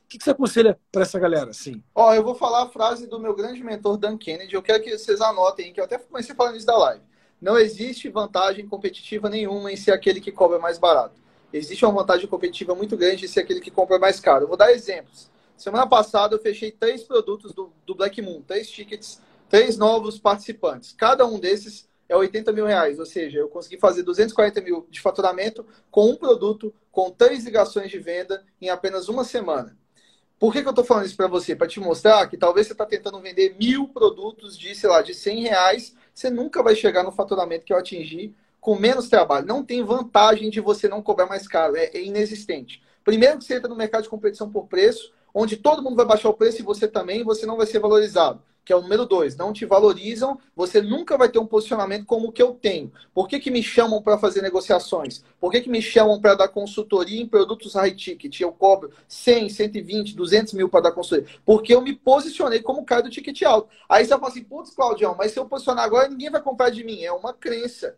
que, que você aconselha para essa galera? Assim? Ó, eu vou falar a frase do meu grande mentor, Dan Kennedy. Eu quero que vocês anotem, que eu até comecei falando isso da live. Não existe vantagem competitiva nenhuma em ser aquele que cobra mais barato. Existe uma vantagem competitiva muito grande em ser aquele que compra mais caro. Eu vou dar exemplos. Semana passada eu fechei três produtos do, do Black Moon, três tickets, três novos participantes. Cada um desses é 80 mil reais, ou seja, eu consegui fazer 240 mil de faturamento com um produto, com três ligações de venda em apenas uma semana. Por que, que eu estou falando isso para você? Para te mostrar que talvez você está tentando vender mil produtos de, sei lá, de 100 reais, você nunca vai chegar no faturamento que eu atingir com menos trabalho. Não tem vantagem de você não cobrar mais caro, é, é inexistente. Primeiro que você entra no mercado de competição por preço, onde todo mundo vai baixar o preço e você também, você não vai ser valorizado que é o número dois, não te valorizam, você nunca vai ter um posicionamento como o que eu tenho. Por que, que me chamam para fazer negociações? Por que, que me chamam para dar consultoria em produtos high ticket? Eu cobro 100, 120, 200 mil para dar consultoria. Porque eu me posicionei como cara do ticket alto. Aí você fala assim, putz, Claudião, mas se eu posicionar agora, ninguém vai comprar de mim. É uma crença.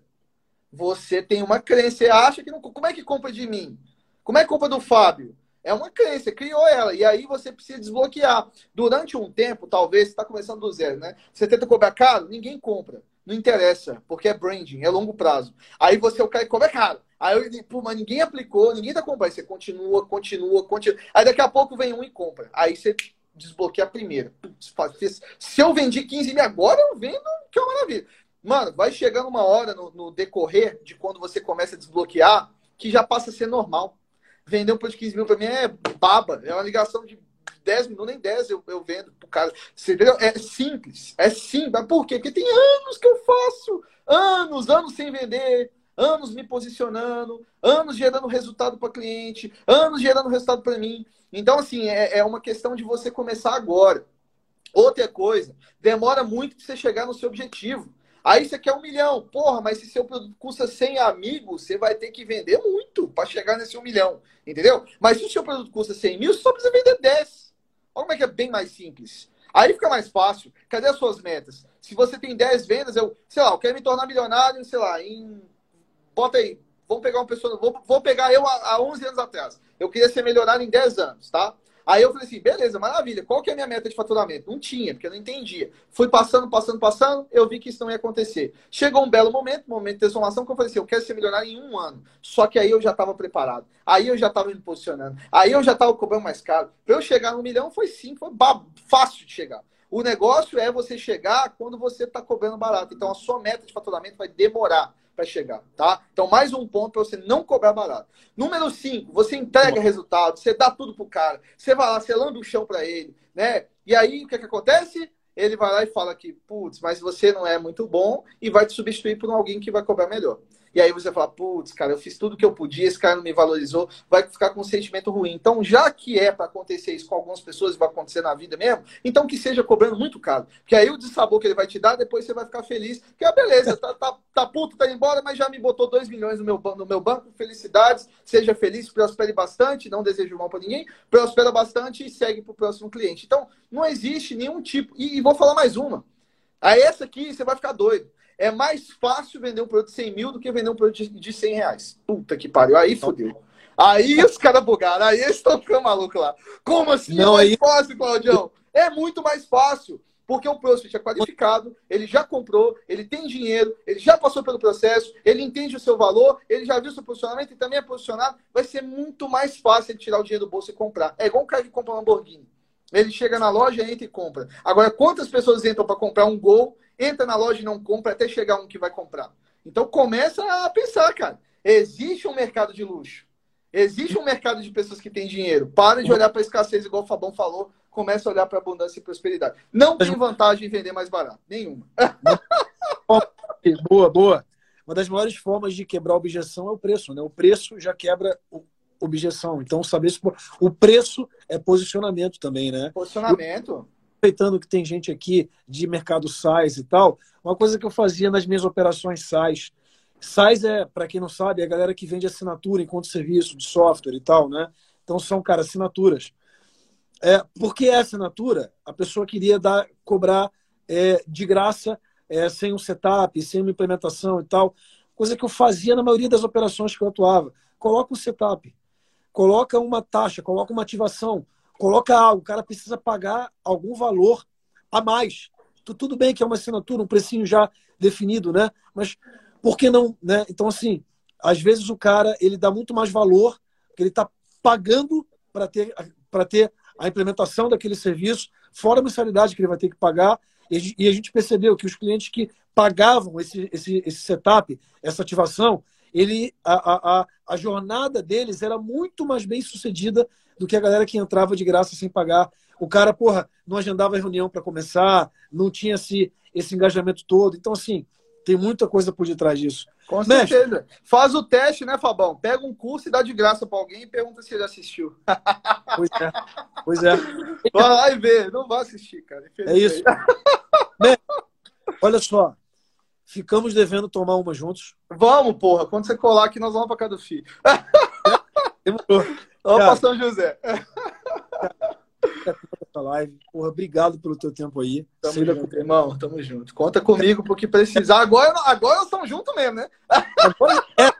Você tem uma crença, você acha que não. Como é que compra de mim? Como é que compra do Fábio? É uma crença, criou ela. E aí você precisa desbloquear. Durante um tempo, talvez, você está começando do zero, né? Você tenta cobrar caro, ninguém compra. Não interessa, porque é branding, é longo prazo. Aí você é o cara cobra caro. Aí eu digo, mas ninguém aplicou, ninguém tá comprando. Aí você continua, continua, continua. Aí daqui a pouco vem um e compra. Aí você desbloqueia a primeira. Putz, se eu vendi 15 mil agora, eu vendo, que é uma maravilha. Mano, vai chegando uma hora no, no decorrer de quando você começa a desbloquear que já passa a ser normal. Vender um produto de 15 mil para mim é baba. É uma ligação de 10 minutos, nem 10 eu, eu vendo pro cara. Você entendeu? É simples. É simples. Por quê? Porque tem anos que eu faço. Anos, anos sem vender. Anos me posicionando. Anos gerando resultado para cliente. Anos gerando resultado para mim. Então, assim, é, é uma questão de você começar agora. Outra coisa, demora muito para você chegar no seu objetivo. Aí você quer um milhão. Porra, mas se seu produto custa 100 amigos, você vai ter que vender muito para chegar nesse um milhão. Entendeu? Mas se o seu produto custa 100 mil, você só precisa vender 10. Olha como é que é bem mais simples. Aí fica mais fácil. Cadê as suas metas? Se você tem 10 vendas, eu, sei lá, eu quero me tornar milionário, sei lá, em. Bota aí. Vamos pegar uma pessoa. Vou, vou pegar eu há 11 anos atrás. Eu queria ser milionário em 10 anos, tá? Aí eu falei assim, beleza, maravilha. Qual que é a minha meta de faturamento? Não tinha, porque eu não entendia. Fui passando, passando, passando, eu vi que isso não ia acontecer. Chegou um belo momento, momento de transformação, que eu falei assim, eu quero ser milionário em um ano. Só que aí eu já estava preparado. Aí eu já estava me posicionando. Aí eu já estava cobrando mais caro. Para eu chegar no milhão foi sim, foi fácil de chegar. O negócio é você chegar quando você está cobrando barato. Então a sua meta de faturamento vai demorar para chegar, tá? Então, mais um ponto para você não cobrar barato. Número 5, você entrega Bom. resultado, você dá tudo pro cara, você vai lá, você lambe o chão para ele, né? E aí, o que, que acontece? Ele vai lá e fala que, putz, mas você não é muito bom e vai te substituir por alguém que vai cobrar melhor. E aí você fala, putz, cara, eu fiz tudo que eu podia, esse cara não me valorizou, vai ficar com um sentimento ruim. Então, já que é para acontecer isso com algumas pessoas vai acontecer na vida mesmo, então que seja cobrando muito caro. Porque aí o dissabor que ele vai te dar, depois você vai ficar feliz. Que é beleza, tá, tá, tá puto, tá embora, mas já me botou 2 milhões no meu, no meu banco. Felicidades, seja feliz, prospere bastante, não desejo mal para ninguém, prospera bastante e segue para o próximo cliente. Então, não existe nenhum tipo. E, e vou falar mais uma. A essa aqui você vai ficar doido é mais fácil vender um produto de 100 mil do que vender um produto de 100 reais. Puta que pariu. Aí fodeu. Aí os caras bugaram. Aí eles estão ficando malucos lá. Como assim? Não, é mais aí... fácil, Claudião. É muito mais fácil. Porque o prospect é qualificado, ele já comprou, ele tem dinheiro, ele já passou pelo processo, ele entende o seu valor, ele já viu o seu posicionamento e também é posicionado. Vai ser muito mais fácil ele tirar o dinheiro do bolso e comprar. É igual um cara que compra um Lamborghini. Ele chega na loja, entra e compra. Agora, quantas pessoas entram para comprar um Gol entra na loja e não compra até chegar um que vai comprar. Então começa a pensar, cara. Existe um mercado de luxo. Existe um mercado de pessoas que têm dinheiro. Para de olhar para a escassez, igual o Fabão falou. Começa a olhar para abundância e prosperidade. Não tem vantagem em vender mais barato. Nenhuma. boa, boa. Uma das maiores formas de quebrar a objeção é o preço. Né? O preço já quebra objeção. Então, saber se o preço é posicionamento também, né? Posicionamento aproveitando que tem gente aqui de mercado SaaS e tal, uma coisa que eu fazia nas minhas operações SaaS. SaaS é, para quem não sabe, é a galera que vende assinatura enquanto serviço de software e tal, né? Então são, cara, assinaturas. É, porque é assinatura, a pessoa queria dar, cobrar é, de graça, é, sem um setup, sem uma implementação e tal. Coisa que eu fazia na maioria das operações que eu atuava. Coloca um setup, coloca uma taxa, coloca uma ativação, coloca algo, o cara precisa pagar algum valor a mais. Tudo bem que é uma assinatura, um precinho já definido, né? Mas por que não, né? Então, assim, às vezes o cara ele dá muito mais valor, que ele está pagando para ter, para ter a implementação daquele serviço, fora a mensalidade que ele vai ter que pagar. E a gente percebeu que os clientes que pagavam esse, esse, esse setup, essa ativação, ele, a, a, a jornada deles era muito mais bem sucedida do que a galera que entrava de graça sem pagar. O cara, porra, não agendava reunião para começar, não tinha esse, esse engajamento todo. Então, assim, tem muita coisa por detrás disso. Com Mestre, certeza. Faz o teste, né, Fabão? Pega um curso e dá de graça para alguém e pergunta se ele assistiu. Pois é. Pois é. Vai lá e vê. Não vai assistir, cara. É isso. Olha só. Ficamos devendo tomar uma juntos. Vamos, porra. Quando você colar aqui, nós vamos para casa do filho. Demorou. Para São José. live. Porra, obrigado pelo teu tempo aí. Tamo Sei junto, irmão. Tamo junto. Conta comigo porque precisar. Agora, agora nós estamos juntos mesmo, né? Agora, é,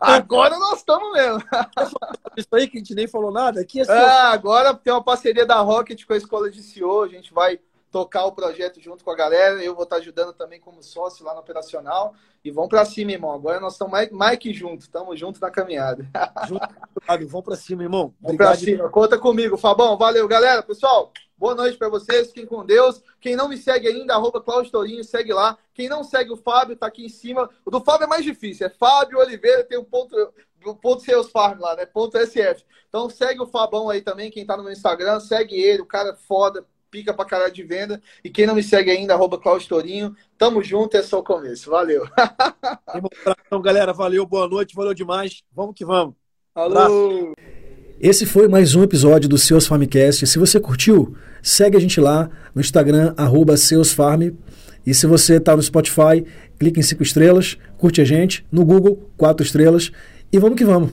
agora nós estamos mesmo. Isso aí que a gente nem falou nada. Aqui é, é agora tem uma parceria da Rocket com a Escola de CEO. A gente vai tocar o projeto junto com a galera. Eu vou estar ajudando também como sócio lá no operacional. E vamos para cima, irmão. Agora nós estamos mais, mais que juntos. Estamos juntos na caminhada. Junto, vamos para cima, irmão. Vamos para cima. Conta comigo, Fabão. Valeu, galera. Pessoal, boa noite para vocês. Fiquem com Deus. Quem não me segue ainda, arroba Cláudio Torinho, segue lá. Quem não segue o Fábio, tá aqui em cima. O do Fábio é mais difícil. É Fábio Oliveira, tem um ponto o ponto Seus Farm lá, né? Ponto SF. Então segue o Fabão aí também, quem tá no meu Instagram, segue ele, o cara é foda, pica pra caralho de venda. E quem não me segue ainda, arroba Claudio Torinho. Tamo junto, é só o começo. Valeu. Então, galera, valeu, boa noite, valeu demais. Vamos que vamos. Alô! Esse foi mais um episódio do Seus Farmcast. Se você curtiu, segue a gente lá no Instagram, arroba seusfarm. E se você está no Spotify, clique em cinco estrelas, curte a gente. No Google, quatro estrelas. E vamos que vamos.